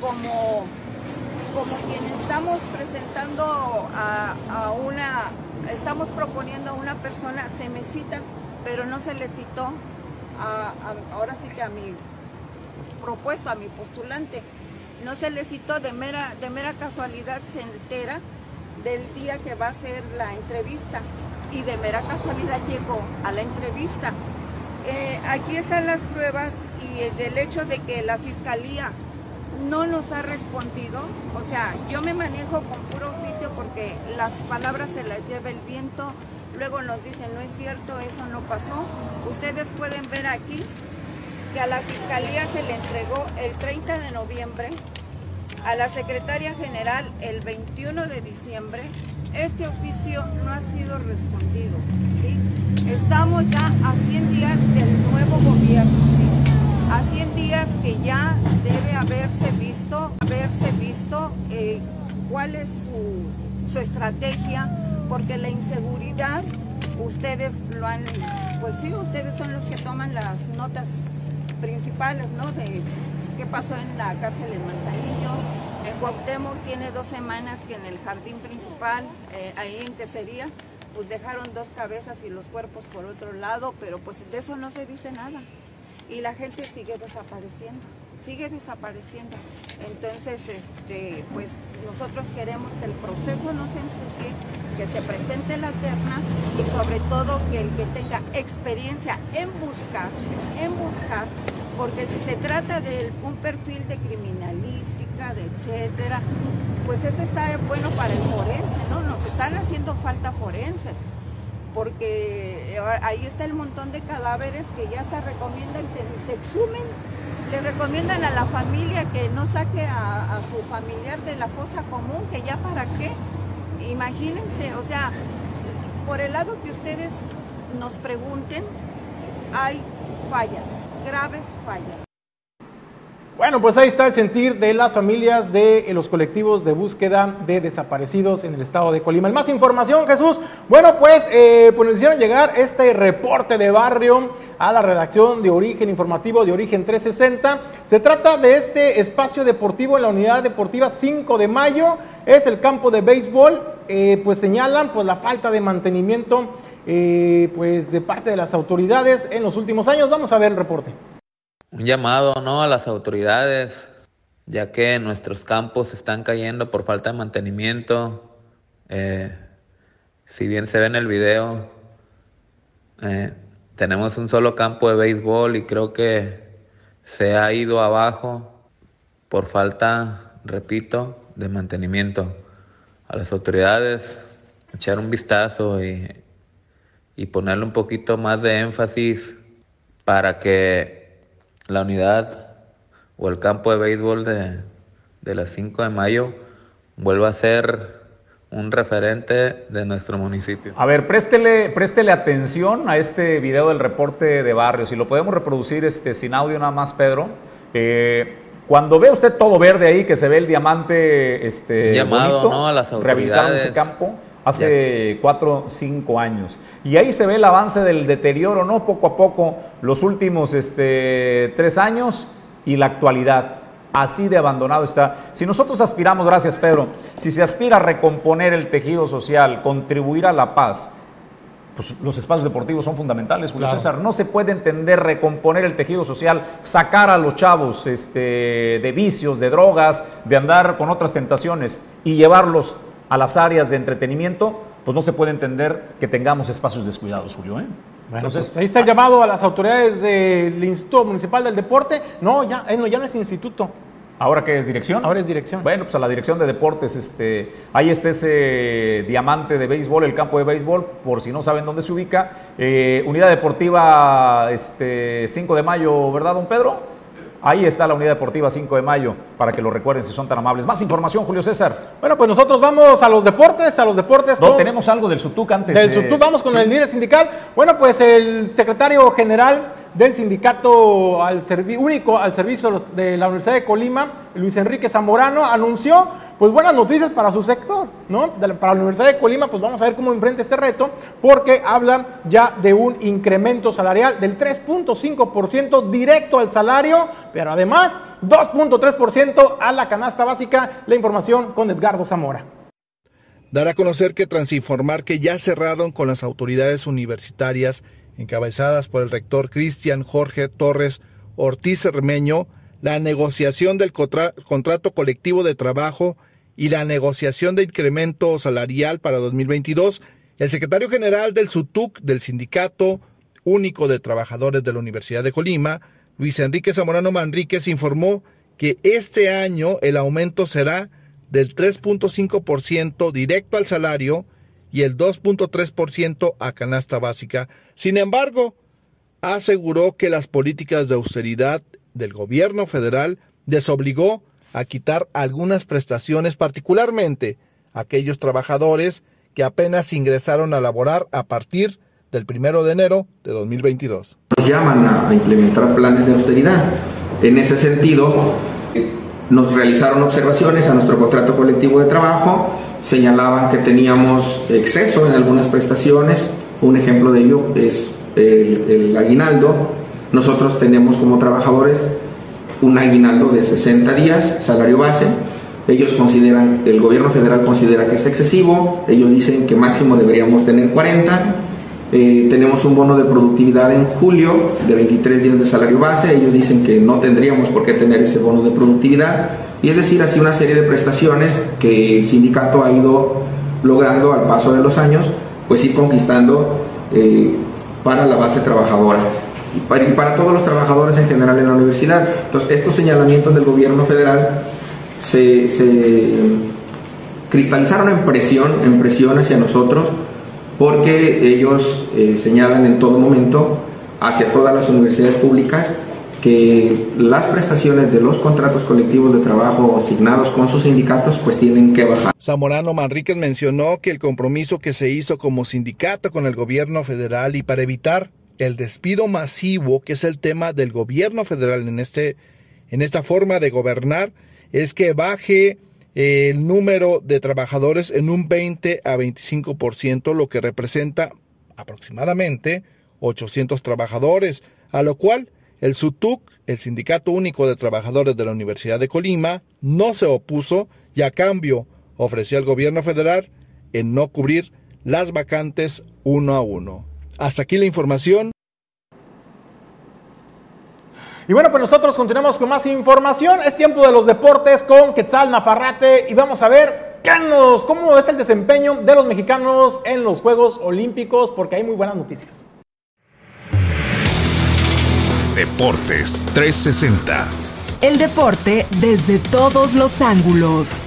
como, como quien estamos presentando a, una, estamos proponiendo a una persona, se me cita, pero no se le citó, ahora sí que a mi propuesto, a mi postulante, no se le citó de mera, de mera casualidad, se entera del día que va a ser la entrevista y de mera casualidad llegó a la entrevista. Eh, aquí están las pruebas y del hecho de que la fiscalía no nos ha respondido, o sea, yo me manejo con puro oficio porque las palabras se las lleva el viento, luego nos dicen, no es cierto, eso no pasó. Ustedes pueden ver aquí que a la fiscalía se le entregó el 30 de noviembre, a la secretaria general el 21 de diciembre, este oficio no ha sido respondido, ¿sí? Estamos ya a 100 días del nuevo gobierno, a 100 días que ya debe haberse visto, haberse visto eh, cuál es su, estrategia, porque la inseguridad, ustedes lo han, pues sí, ustedes son los que toman las notas principales, ¿no? De qué pasó en la cárcel en Manzanillo. En Cuauhtémoc tiene dos semanas que en el jardín principal, eh, ahí en Quesería, pues dejaron dos cabezas y los cuerpos por otro lado, pero pues de eso no se dice nada y la gente sigue desapareciendo, sigue desapareciendo. Entonces, este, pues nosotros queremos que el proceso no se ensucie, que se presente la terna y sobre todo que el que tenga experiencia en buscar, en buscar, porque si se trata de un perfil de criminalística, etcétera, pues eso está bueno para el forense, ¿no? Nos están haciendo falta forenses porque ahí está el montón de cadáveres que ya hasta recomiendan que se exhumen. Le recomiendan a la familia que no saque a, su familiar de la fosa común, que ya para qué. Imagínense, o sea, por el lado que ustedes nos pregunten, hay fallas, graves fallas. Bueno, pues ahí está el sentir de las familias de los colectivos de búsqueda de desaparecidos en el estado de Colima. Más información, Jesús. Bueno, pues, eh, pues nos hicieron llegar este reporte de barrio a la redacción de Origen Informativo de Origen 360. Se trata de este espacio deportivo en la unidad deportiva 5 de mayo. Es el campo de béisbol. Eh, pues señalan pues la falta de mantenimiento eh, pues de parte de las autoridades en los últimos años. Vamos a ver el reporte un llamado ¿no? a las autoridades, ya que nuestros campos están cayendo por falta de mantenimiento. Eh, si bien se ve en el video, eh, tenemos un solo campo de béisbol y creo que se ha ido abajo por falta, repito, de mantenimiento. A las autoridades echar un vistazo y, y ponerle un poquito más de énfasis para que la unidad o el campo de béisbol de, de las 5 de mayo vuelva a ser un referente de nuestro municipio. A ver, préstele, préstele atención a este video del reporte de barrio. Si lo podemos reproducir este, sin audio nada más, Pedro. Eh, cuando ve usted todo verde ahí, que se ve el diamante este, Llamado, bonito, a las autoridades. ese campo hace cuatro, cinco años. Y ahí se ve el avance del deterioro, ¿no? Poco a poco, los últimos este, tres años y la actualidad. Así de abandonado está. Si nosotros aspiramos, gracias Pedro, si se aspira a recomponer el tejido social, contribuir a la paz, pues los espacios deportivos son fundamentales, Julio César. No se puede entender recomponer el tejido social, sacar a los chavos este, de vicios, de drogas, de andar con otras tentaciones y llevarlos a las áreas de entretenimiento, pues no se puede entender que tengamos espacios descuidados, Julio. ¿eh? Entonces, pues ahí está el llamado a las autoridades del Instituto Municipal del Deporte. No, ya, eh, no, ya no es instituto. ¿Ahora qué es dirección? Ahora es dirección. Bueno, pues a la dirección de deportes, este, ahí está ese diamante de béisbol, el campo de béisbol, por si no saben dónde se ubica. Eh, unidad deportiva este, 5 de mayo, ¿verdad, don Pedro? Ahí está la Unidad Deportiva 5 de Mayo, para que lo recuerden si son tan amables. Más información, Julio César. Bueno, pues nosotros vamos a los deportes, a los deportes. No, tenemos algo del SUTUC antes. Del SUTUC, vamos con el líder sindical. Bueno, pues el secretario general del sindicato al único al servicio de la Universidad de Colima, Luis Enrique Zamorano, anunció pues buenas noticias para su sector, ¿no? para la Universidad de Colima, pues vamos a ver cómo enfrenta este reto, porque hablan ya de un incremento salarial del 3.5% directo al salario, pero además 2.3% a la canasta básica. La información con Edgardo Zamora. Dar a conocer que Transinformar que ya cerraron con las autoridades universitarias encabezadas por el rector Cristian Jorge Torres Ortiz Cermeño, la negociación del contrato colectivo de trabajo y la negociación de incremento salarial para 2022, el secretario general del SUTUC del Sindicato Único de Trabajadores de la Universidad de Colima, Luis Enrique Zamorano Manríquez, informó que este año el aumento será del 3.5% directo al salario y el 2.3% a canasta básica. Sin embargo, aseguró que las políticas de austeridad del gobierno federal desobligó a quitar algunas prestaciones, particularmente aquellos trabajadores que apenas ingresaron a laborar a partir del primero de enero de 2022. Nos llaman a implementar planes de austeridad. En ese sentido, nos realizaron observaciones a nuestro contrato colectivo de trabajo, señalaban que teníamos exceso en algunas prestaciones, un ejemplo de ello es el aguinaldo. Nosotros tenemos como trabajadores un aguinaldo de 60 días, salario base. Ellos consideran, el gobierno federal considera que es excesivo, ellos dicen que máximo deberíamos tener 40. Eh, tenemos un bono de productividad en julio de 23 días de salario base, ellos dicen que no tendríamos por qué tener ese bono de productividad. Y es decir, así una serie de prestaciones que el sindicato ha ido logrando al paso de los años, pues ir conquistando eh, para la base trabajadora y para, todos los trabajadores en general en la universidad. Entonces, estos señalamientos del gobierno federal se, cristalizaron en presión, en presión hacia nosotros, porque ellos eh, señalan en todo momento hacia todas las universidades públicas que las prestaciones de los contratos colectivos de trabajo asignados con sus sindicatos pues tienen que bajar. Zamorano Manríquez mencionó que el compromiso que se hizo como sindicato con el gobierno federal y para evitar el despido masivo, que es el tema del gobierno federal en este, en esta forma de gobernar es que baje el número de trabajadores en un 20 a 25%, lo que representa aproximadamente 800 trabajadores, a lo cual el SUTUC, el Sindicato Único de Trabajadores de la Universidad de Colima, no se opuso y a cambio ofreció al gobierno federal en no cubrir las vacantes uno a uno. Hasta aquí la información. Y bueno, pues nosotros continuamos con más información. Es tiempo de los deportes con Quetzal Nafarrate y vamos a ver qué nos, cómo es el desempeño de los mexicanos en los Juegos Olímpicos, porque hay muy buenas noticias. Deportes 360. El deporte desde todos los ángulos.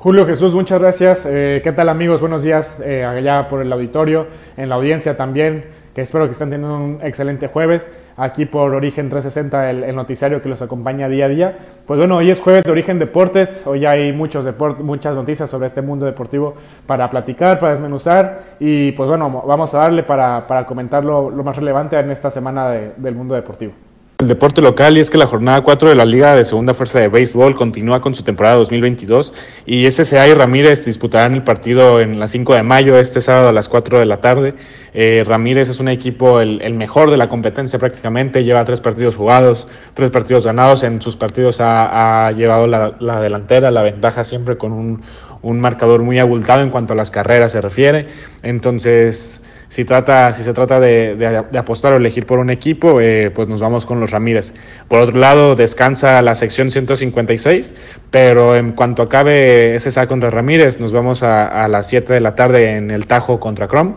Julio Jesús, muchas gracias. Eh, ¿Qué tal amigos? Buenos días eh, allá por el auditorio, en la audiencia también, que espero que estén teniendo un excelente jueves. Aquí por Origen 360, el, noticiario que los acompaña día a día. Pues bueno, hoy es jueves de Origen Deportes, hoy hay muchos muchas noticias sobre este mundo deportivo para platicar, para desmenuzar y pues bueno, vamos a darle para, para comentar lo, más relevante en esta semana del mundo deportivo. El deporte local y es que la jornada 4 de la Liga de Segunda Fuerza de Béisbol continúa con su temporada 2022 y SSA y Ramírez disputarán el partido en las 5 de mayo, este sábado a las 4 de la tarde. Eh, Ramírez es un equipo el, mejor de la competencia prácticamente, lleva tres partidos jugados, tres partidos ganados, en sus partidos ha, llevado la, la, delantera, la ventaja siempre con un, un marcador muy abultado en cuanto a las carreras se refiere. Entonces si, trata, si se trata de, apostar o elegir por un equipo, eh, pues nos vamos con los Ramírez. Por otro lado, descansa la sección 156, pero en cuanto acabe ese saco contra Ramírez, nos vamos a, a las 7 de la tarde en el Tajo contra Chrome.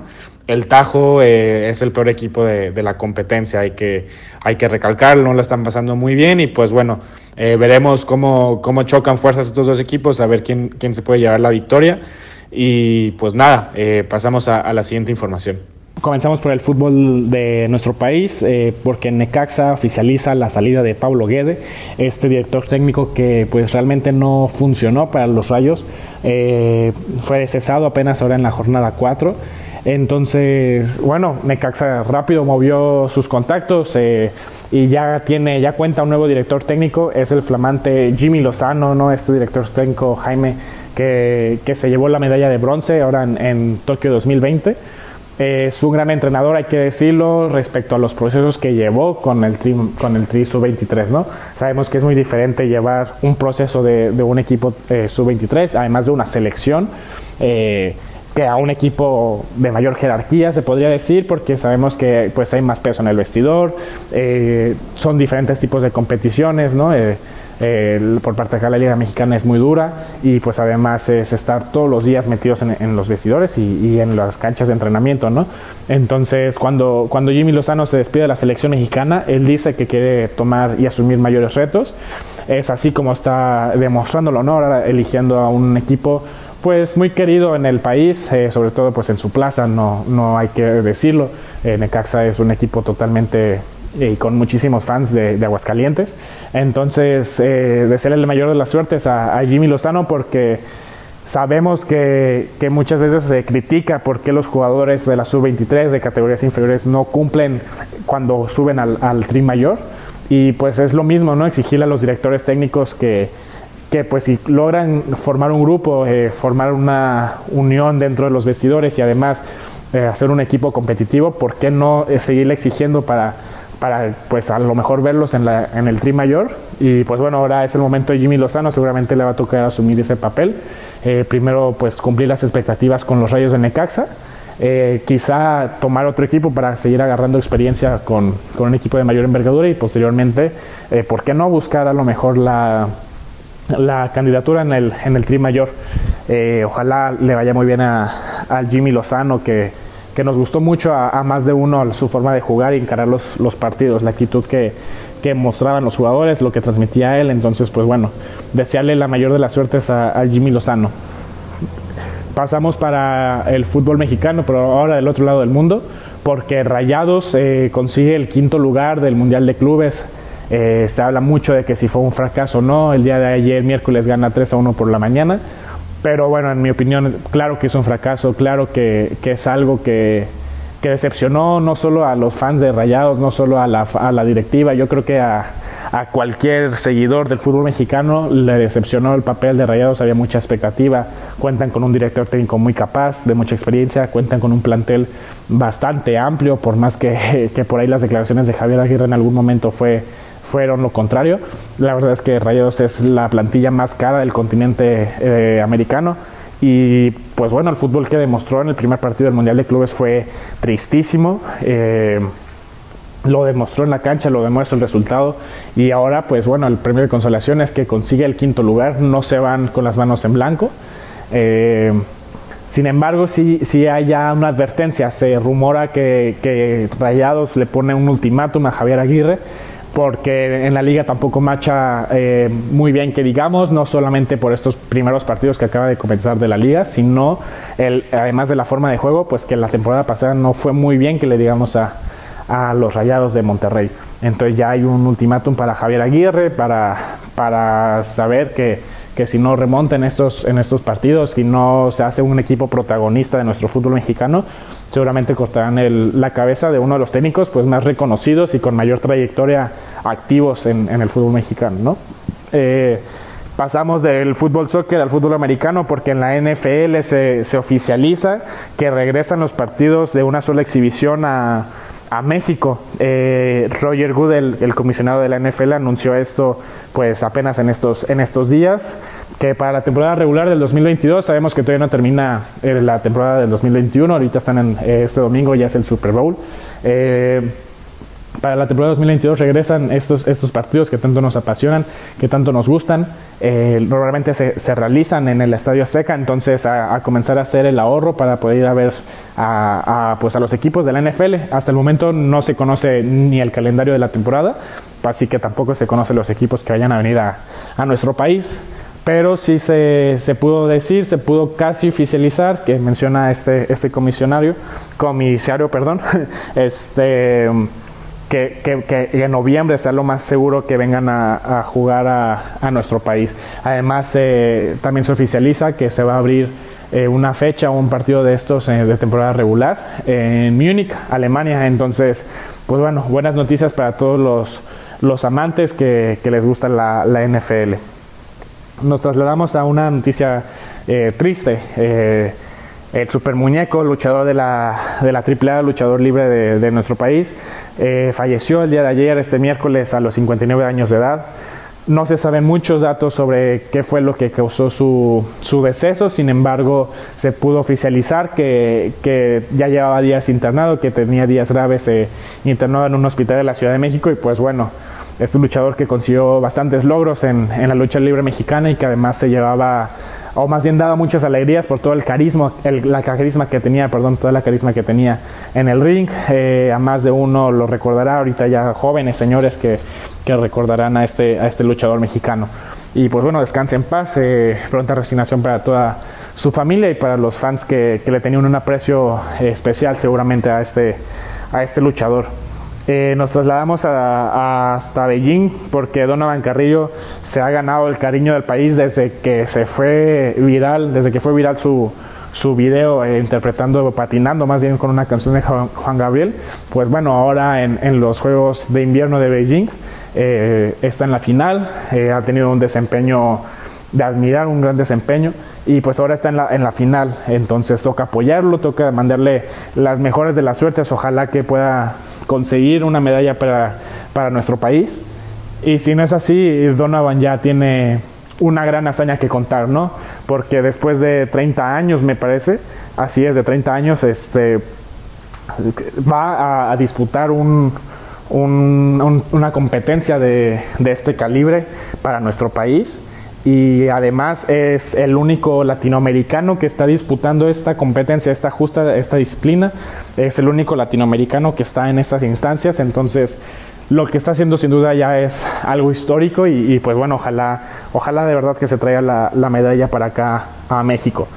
El Tajo eh, es el peor equipo de, la competencia, hay que, hay que recalcarlo, no la están pasando muy bien y pues bueno, eh, veremos cómo, cómo chocan fuerzas estos dos equipos, a ver quién, quién se puede llevar la victoria. Y pues nada, eh, pasamos a, la siguiente información. Comenzamos por el fútbol de nuestro país, eh, porque Necaxa oficializa la salida de Pablo Guede, este director técnico que pues realmente no funcionó para los Rayos, eh, fue cesado apenas ahora en la jornada 4. Entonces, bueno, Necaxa rápido movió sus contactos y ya tiene, ya cuenta un nuevo director técnico, es el flamante Jimmy Lozano, ¿no? Este director técnico Jaime que, se llevó la medalla de bronce ahora en, Tokio 2020. es un gran entrenador, hay que decirlo, respecto a los procesos que llevó con el Tri, con el tri Sub-23, ¿no? Sabemos que es muy diferente llevar un proceso de, un equipo eh, Sub-23, además de una selección, eh, que a un equipo de mayor jerarquía, se podría decir, porque sabemos que pues hay más peso en el vestidor, eh, son diferentes tipos de competiciones, ¿no? Por parte de la Liga Mexicana es muy dura y pues además es estar todos los días metidos en, los vestidores y, en las canchas de entrenamiento, ¿no? Entonces cuando, cuando Jimmy Lozano se despide de la selección mexicana, él dice que quiere tomar y asumir mayores retos. Es así como está demostrándolo, ¿no? Ahora eligiendo a un equipo pues muy querido en el país, eh, sobre todo pues en su plaza, no, no hay que decirlo. Eh, Necaxa es un equipo totalmente y con muchísimos fans de, Aguascalientes. Entonces, eh, desearle el mayor de las suertes a, Jimmy Lozano porque sabemos que, muchas veces se critica por qué los jugadores de la sub-23 de categorías inferiores no cumplen cuando suben al, al tri mayor. Y pues es lo mismo, ¿no? Exigirle a los directores técnicos que, que pues si logran formar un grupo, eh, formar una unión dentro de los vestidores y además eh, hacer un equipo competitivo, ¿por qué no eh, seguirle exigiendo para para pues a lo mejor verlos en, la, en el tri mayor. Y pues bueno ahora es el momento de Jimmy Lozano. Seguramente le va a tocar asumir ese papel. Eh, primero pues cumplir las expectativas con los rayos de Necaxa. Eh, quizá tomar otro equipo para seguir agarrando experiencia con, con, un equipo de mayor envergadura y posteriormente eh, por qué no buscar a lo mejor la, la candidatura en el, en el tri mayor ojalá le vaya muy bien a, a Jimmy Lozano que que nos gustó mucho a, más de uno su forma de jugar y encarar los, partidos, la actitud que, que, mostraban los jugadores, lo que transmitía él. Entonces, pues bueno, desearle la mayor de las suertes a, Jimmy Lozano. Pasamos para el fútbol mexicano, pero ahora del otro lado del mundo, porque Rayados eh, consigue el quinto lugar del Mundial de Clubes. Eh, se habla mucho de que si fue un fracaso o no. El día de ayer, miércoles, gana 3 a 1 por la mañana. Pero bueno, en mi opinión, claro que es un fracaso, claro que, es algo que, que decepcionó no solo a los fans de Rayados, no solo a la, a la directiva, yo creo que a, a cualquier seguidor del fútbol mexicano le decepcionó el papel de Rayados, había mucha expectativa, cuentan con un director técnico muy capaz, de mucha experiencia, cuentan con un plantel bastante amplio, por más que, que por ahí las declaraciones de Javier Aguirre en algún momento fue, fueron lo contrario. La verdad es que Rayados es la plantilla más cara del continente eh, americano. Y pues bueno, el fútbol que demostró en el primer partido del Mundial de Clubes fue tristísimo. Eh, lo demostró en la cancha, lo demuestra el resultado y ahora pues bueno, el premio de consolación es que consigue el quinto lugar, no se van con las manos en blanco. Eh, sin embargo, sí, sí hay ya una advertencia, se rumora que, que Rayados le pone un ultimátum a Javier Aguirre porque en la liga tampoco marcha eh, muy bien que digamos, no solamente por estos primeros partidos que acaba de comenzar de la liga, sino el, además de la forma de juego, pues que la temporada pasada no fue muy bien que le digamos a, a los Rayados de Monterrey. Entonces ya hay un ultimátum para Javier Aguirre, para, para saber que, que si no remonta en estos, en estos partidos, si no se hace un equipo protagonista de nuestro fútbol mexicano, seguramente cortarán el, la cabeza de uno de los técnicos pues, más reconocidos y con mayor trayectoria activos en, el fútbol mexicano. ¿no? Eh, pasamos del fútbol soccer al fútbol americano porque en la NFL se, se oficializa que regresan los partidos de una sola exhibición a México. Eh, Roger Good, el, comisionado de la NFL, anunció esto pues apenas en estos, en estos días, que para la temporada regular del 2022, sabemos que todavía no termina eh, la temporada del 2021, ahorita están en eh, este domingo, ya es el Super Bowl. Para la temporada 2022 regresan estos, estos partidos que tanto nos apasionan, que tanto nos gustan. Eh, normalmente se, se, realizan en el Estadio Azteca, entonces a, comenzar a hacer el ahorro para poder ir a ver a, a, pues a los equipos de la NFL. Hasta el momento no se conoce ni el calendario de la temporada, así que tampoco se conocen los equipos que vayan a venir a, a nuestro país pero sí se, se, pudo decir, se pudo casi oficializar, que menciona este, este comisionario, comisario, perdón, este, que, en noviembre sea lo más seguro que vengan a, jugar a, nuestro país. Además, eh, también se oficializa que se va a abrir eh, una fecha, un partido de estos eh, de temporada regular en Múnich, Alemania. Entonces, pues bueno, buenas noticias para todos los, los amantes que, que les gusta la, la, NFL. Nos trasladamos a una noticia eh, triste el super muñeco, luchador de la, de la AAA, luchador libre de, de nuestro país, eh, falleció el día de ayer, este miércoles, a los 59 años de edad. No se saben muchos datos sobre qué fue lo que causó su, su deceso, sin embargo, se pudo oficializar que, que, ya llevaba días internado, que tenía días graves eh, internado en un hospital de la Ciudad de México y pues bueno, este luchador que consiguió bastantes logros en, en la lucha libre mexicana y que además se llevaba o más bien daba muchas alegrías por todo el carisma, el, la carisma que tenía, perdón, toda la carisma que tenía en el ring. Eh, a más de uno lo recordará, ahorita ya jóvenes señores que, que recordarán a este, a este luchador mexicano. Y pues bueno, descanse en paz, eh, pronta resignación para toda su familia y para los fans que, que le tenían un aprecio especial seguramente a este, a este luchador. Eh, nos trasladamos a, hasta Beijing porque Donovan Carrillo se ha ganado el cariño del país desde que se fue viral, desde que fue viral su, su video eh, interpretando, patinando más bien con una canción de Juan Gabriel. Pues bueno, ahora en, en los Juegos de Invierno de Beijing eh, está en la final, eh, ha tenido un desempeño de admirar, un gran desempeño y pues ahora está en la, en la final, entonces toca apoyarlo, toca mandarle las mejores de las suertes, ojalá que pueda conseguir una medalla para, para nuestro país. Y si no es así, Donovan ya tiene una gran hazaña que contar, ¿no? Porque después de 30 años, me parece, así es, de 30 años, este, va a, disputar un, una competencia de, de este calibre para nuestro país y además es el único latinoamericano que está disputando esta competencia, esta justa, esta disciplina, es el único latinoamericano que está en estas instancias, entonces lo que está haciendo sin duda ya es algo histórico y, pues bueno, ojalá, ojalá de verdad que se traiga la, la medalla para acá a México.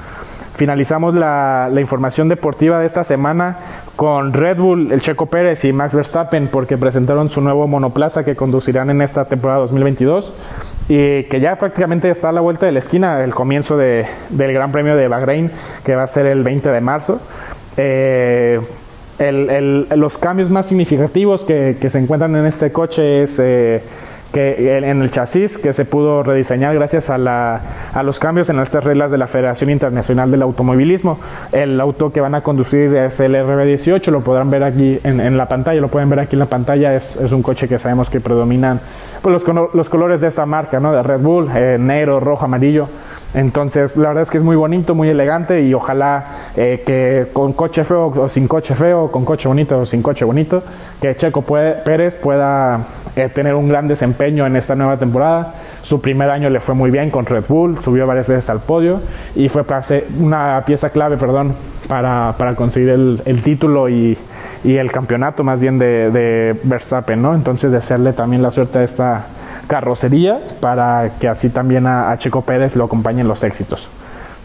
Finalizamos la, la, información deportiva de esta semana con Red Bull, el Checo Pérez y Max Verstappen porque presentaron su nuevo monoplaza que conducirán en esta temporada 2022 y que ya prácticamente está a la vuelta de la esquina el comienzo de, del Gran Premio de Bahrein que va a ser el 20 de marzo. Eh, El, el, los cambios más significativos que, que, se encuentran en este coche es eh, que en el chasis que se pudo rediseñar gracias a, la, a, los cambios en estas reglas de la Federación Internacional del Automovilismo. El auto que van a conducir es el RB18, lo podrán ver aquí en, en la pantalla, lo pueden ver aquí en la pantalla, es, es un coche que sabemos que predominan pues, los, los, colores de esta marca, ¿no? de Red Bull, eh, negro, rojo, amarillo. Entonces, la verdad es que es muy bonito, muy elegante y ojalá eh, que con coche feo o sin coche feo, con coche bonito o sin coche bonito, que Checo puede, Pérez pueda eh, tener un gran desempeño en esta nueva temporada. Su primer año le fue muy bien con Red Bull, subió varias veces al podio y fue una pieza clave perdón, para, para conseguir el, el título y, y, el campeonato más bien de, de Verstappen. ¿no? Entonces, desearle también la suerte a esta carrocería para que así también a, a Checo Pérez lo acompañen los éxitos.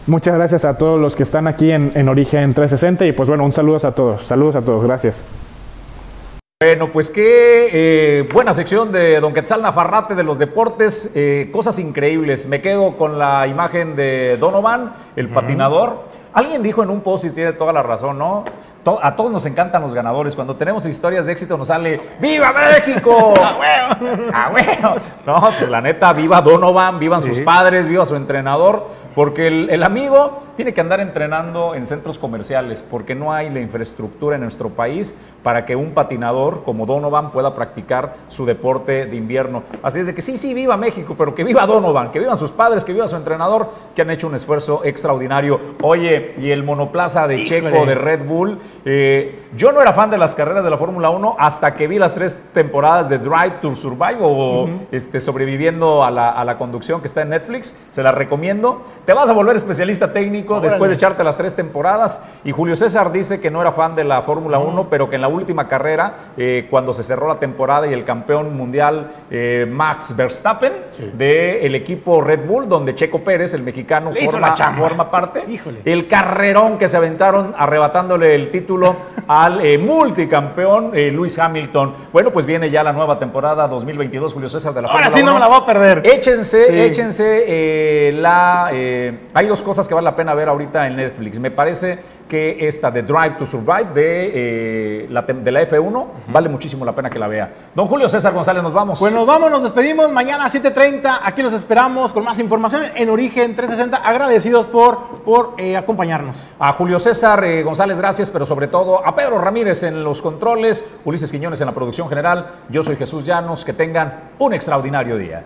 Muchas gracias a todos los que están aquí en, en, Origen 360 y pues bueno, un saludo a todos. Saludos a todos, gracias. Bueno, pues qué eh, buena sección de Don Quetzal Nafarrate de los deportes, eh, cosas increíbles. Me quedo con la imagen de Donovan, el uh -huh. patinador. Alguien dijo en un post y tiene toda la razón, ¿no? A todos nos encantan los ganadores. Cuando tenemos historias de éxito nos sale ¡Viva México! ¡A huevo! ¡A huevo! No, pues la neta, viva Donovan, vivan sí. sus padres, viva su entrenador, porque el, el, amigo tiene que andar entrenando en centros comerciales, porque no hay la infraestructura en nuestro país para que un patinador como Donovan pueda practicar su deporte de invierno. Así es de que sí, sí, viva México, pero que viva Donovan, que vivan sus padres, que viva su entrenador, que han hecho un esfuerzo extraordinario. Oye, y el monoplaza de Híjole. Checo de Red Bull, eh, yo no era fan de las carreras de la Fórmula 1 hasta que vi las tres temporadas de Drive to Survive o uh -huh. este, sobreviviendo a la, a la, conducción que está en Netflix. Se la recomiendo. Te vas a volver especialista técnico Órale. después de echarte las tres temporadas. Y Julio César dice que no era fan de la Fórmula uh -huh. 1, pero que en la última carrera, eh, cuando se cerró la temporada y el campeón mundial eh, Max Verstappen sí. del equipo Red Bull, donde Checo Pérez, el mexicano, forma, forma, parte. Híjole. El carrerón que se aventaron arrebatándole el título al eh, multicampeón eh, Luis Hamilton. Bueno, pues viene ya la nueva temporada 2022, Julio César de la Ahora sí 1. no me la voy a perder. Échense, sí. échense eh, la... hay dos cosas que vale la pena ver ahorita en Netflix. Me parece que esta de Drive to Survive de, eh, la, de la F1 uh -huh. vale muchísimo la pena que la vea. Don Julio César González, nos vamos. Pues nos vamos, nos despedimos. Mañana a 7.30, aquí los esperamos con más información en Origen 360. Agradecidos por, por eh, acompañarnos. A Julio César eh, González, gracias, pero sobre todo a Pedro Ramírez en los controles, Ulises Quiñones en la producción general. Yo soy Jesús Llanos. Que tengan un extraordinario día.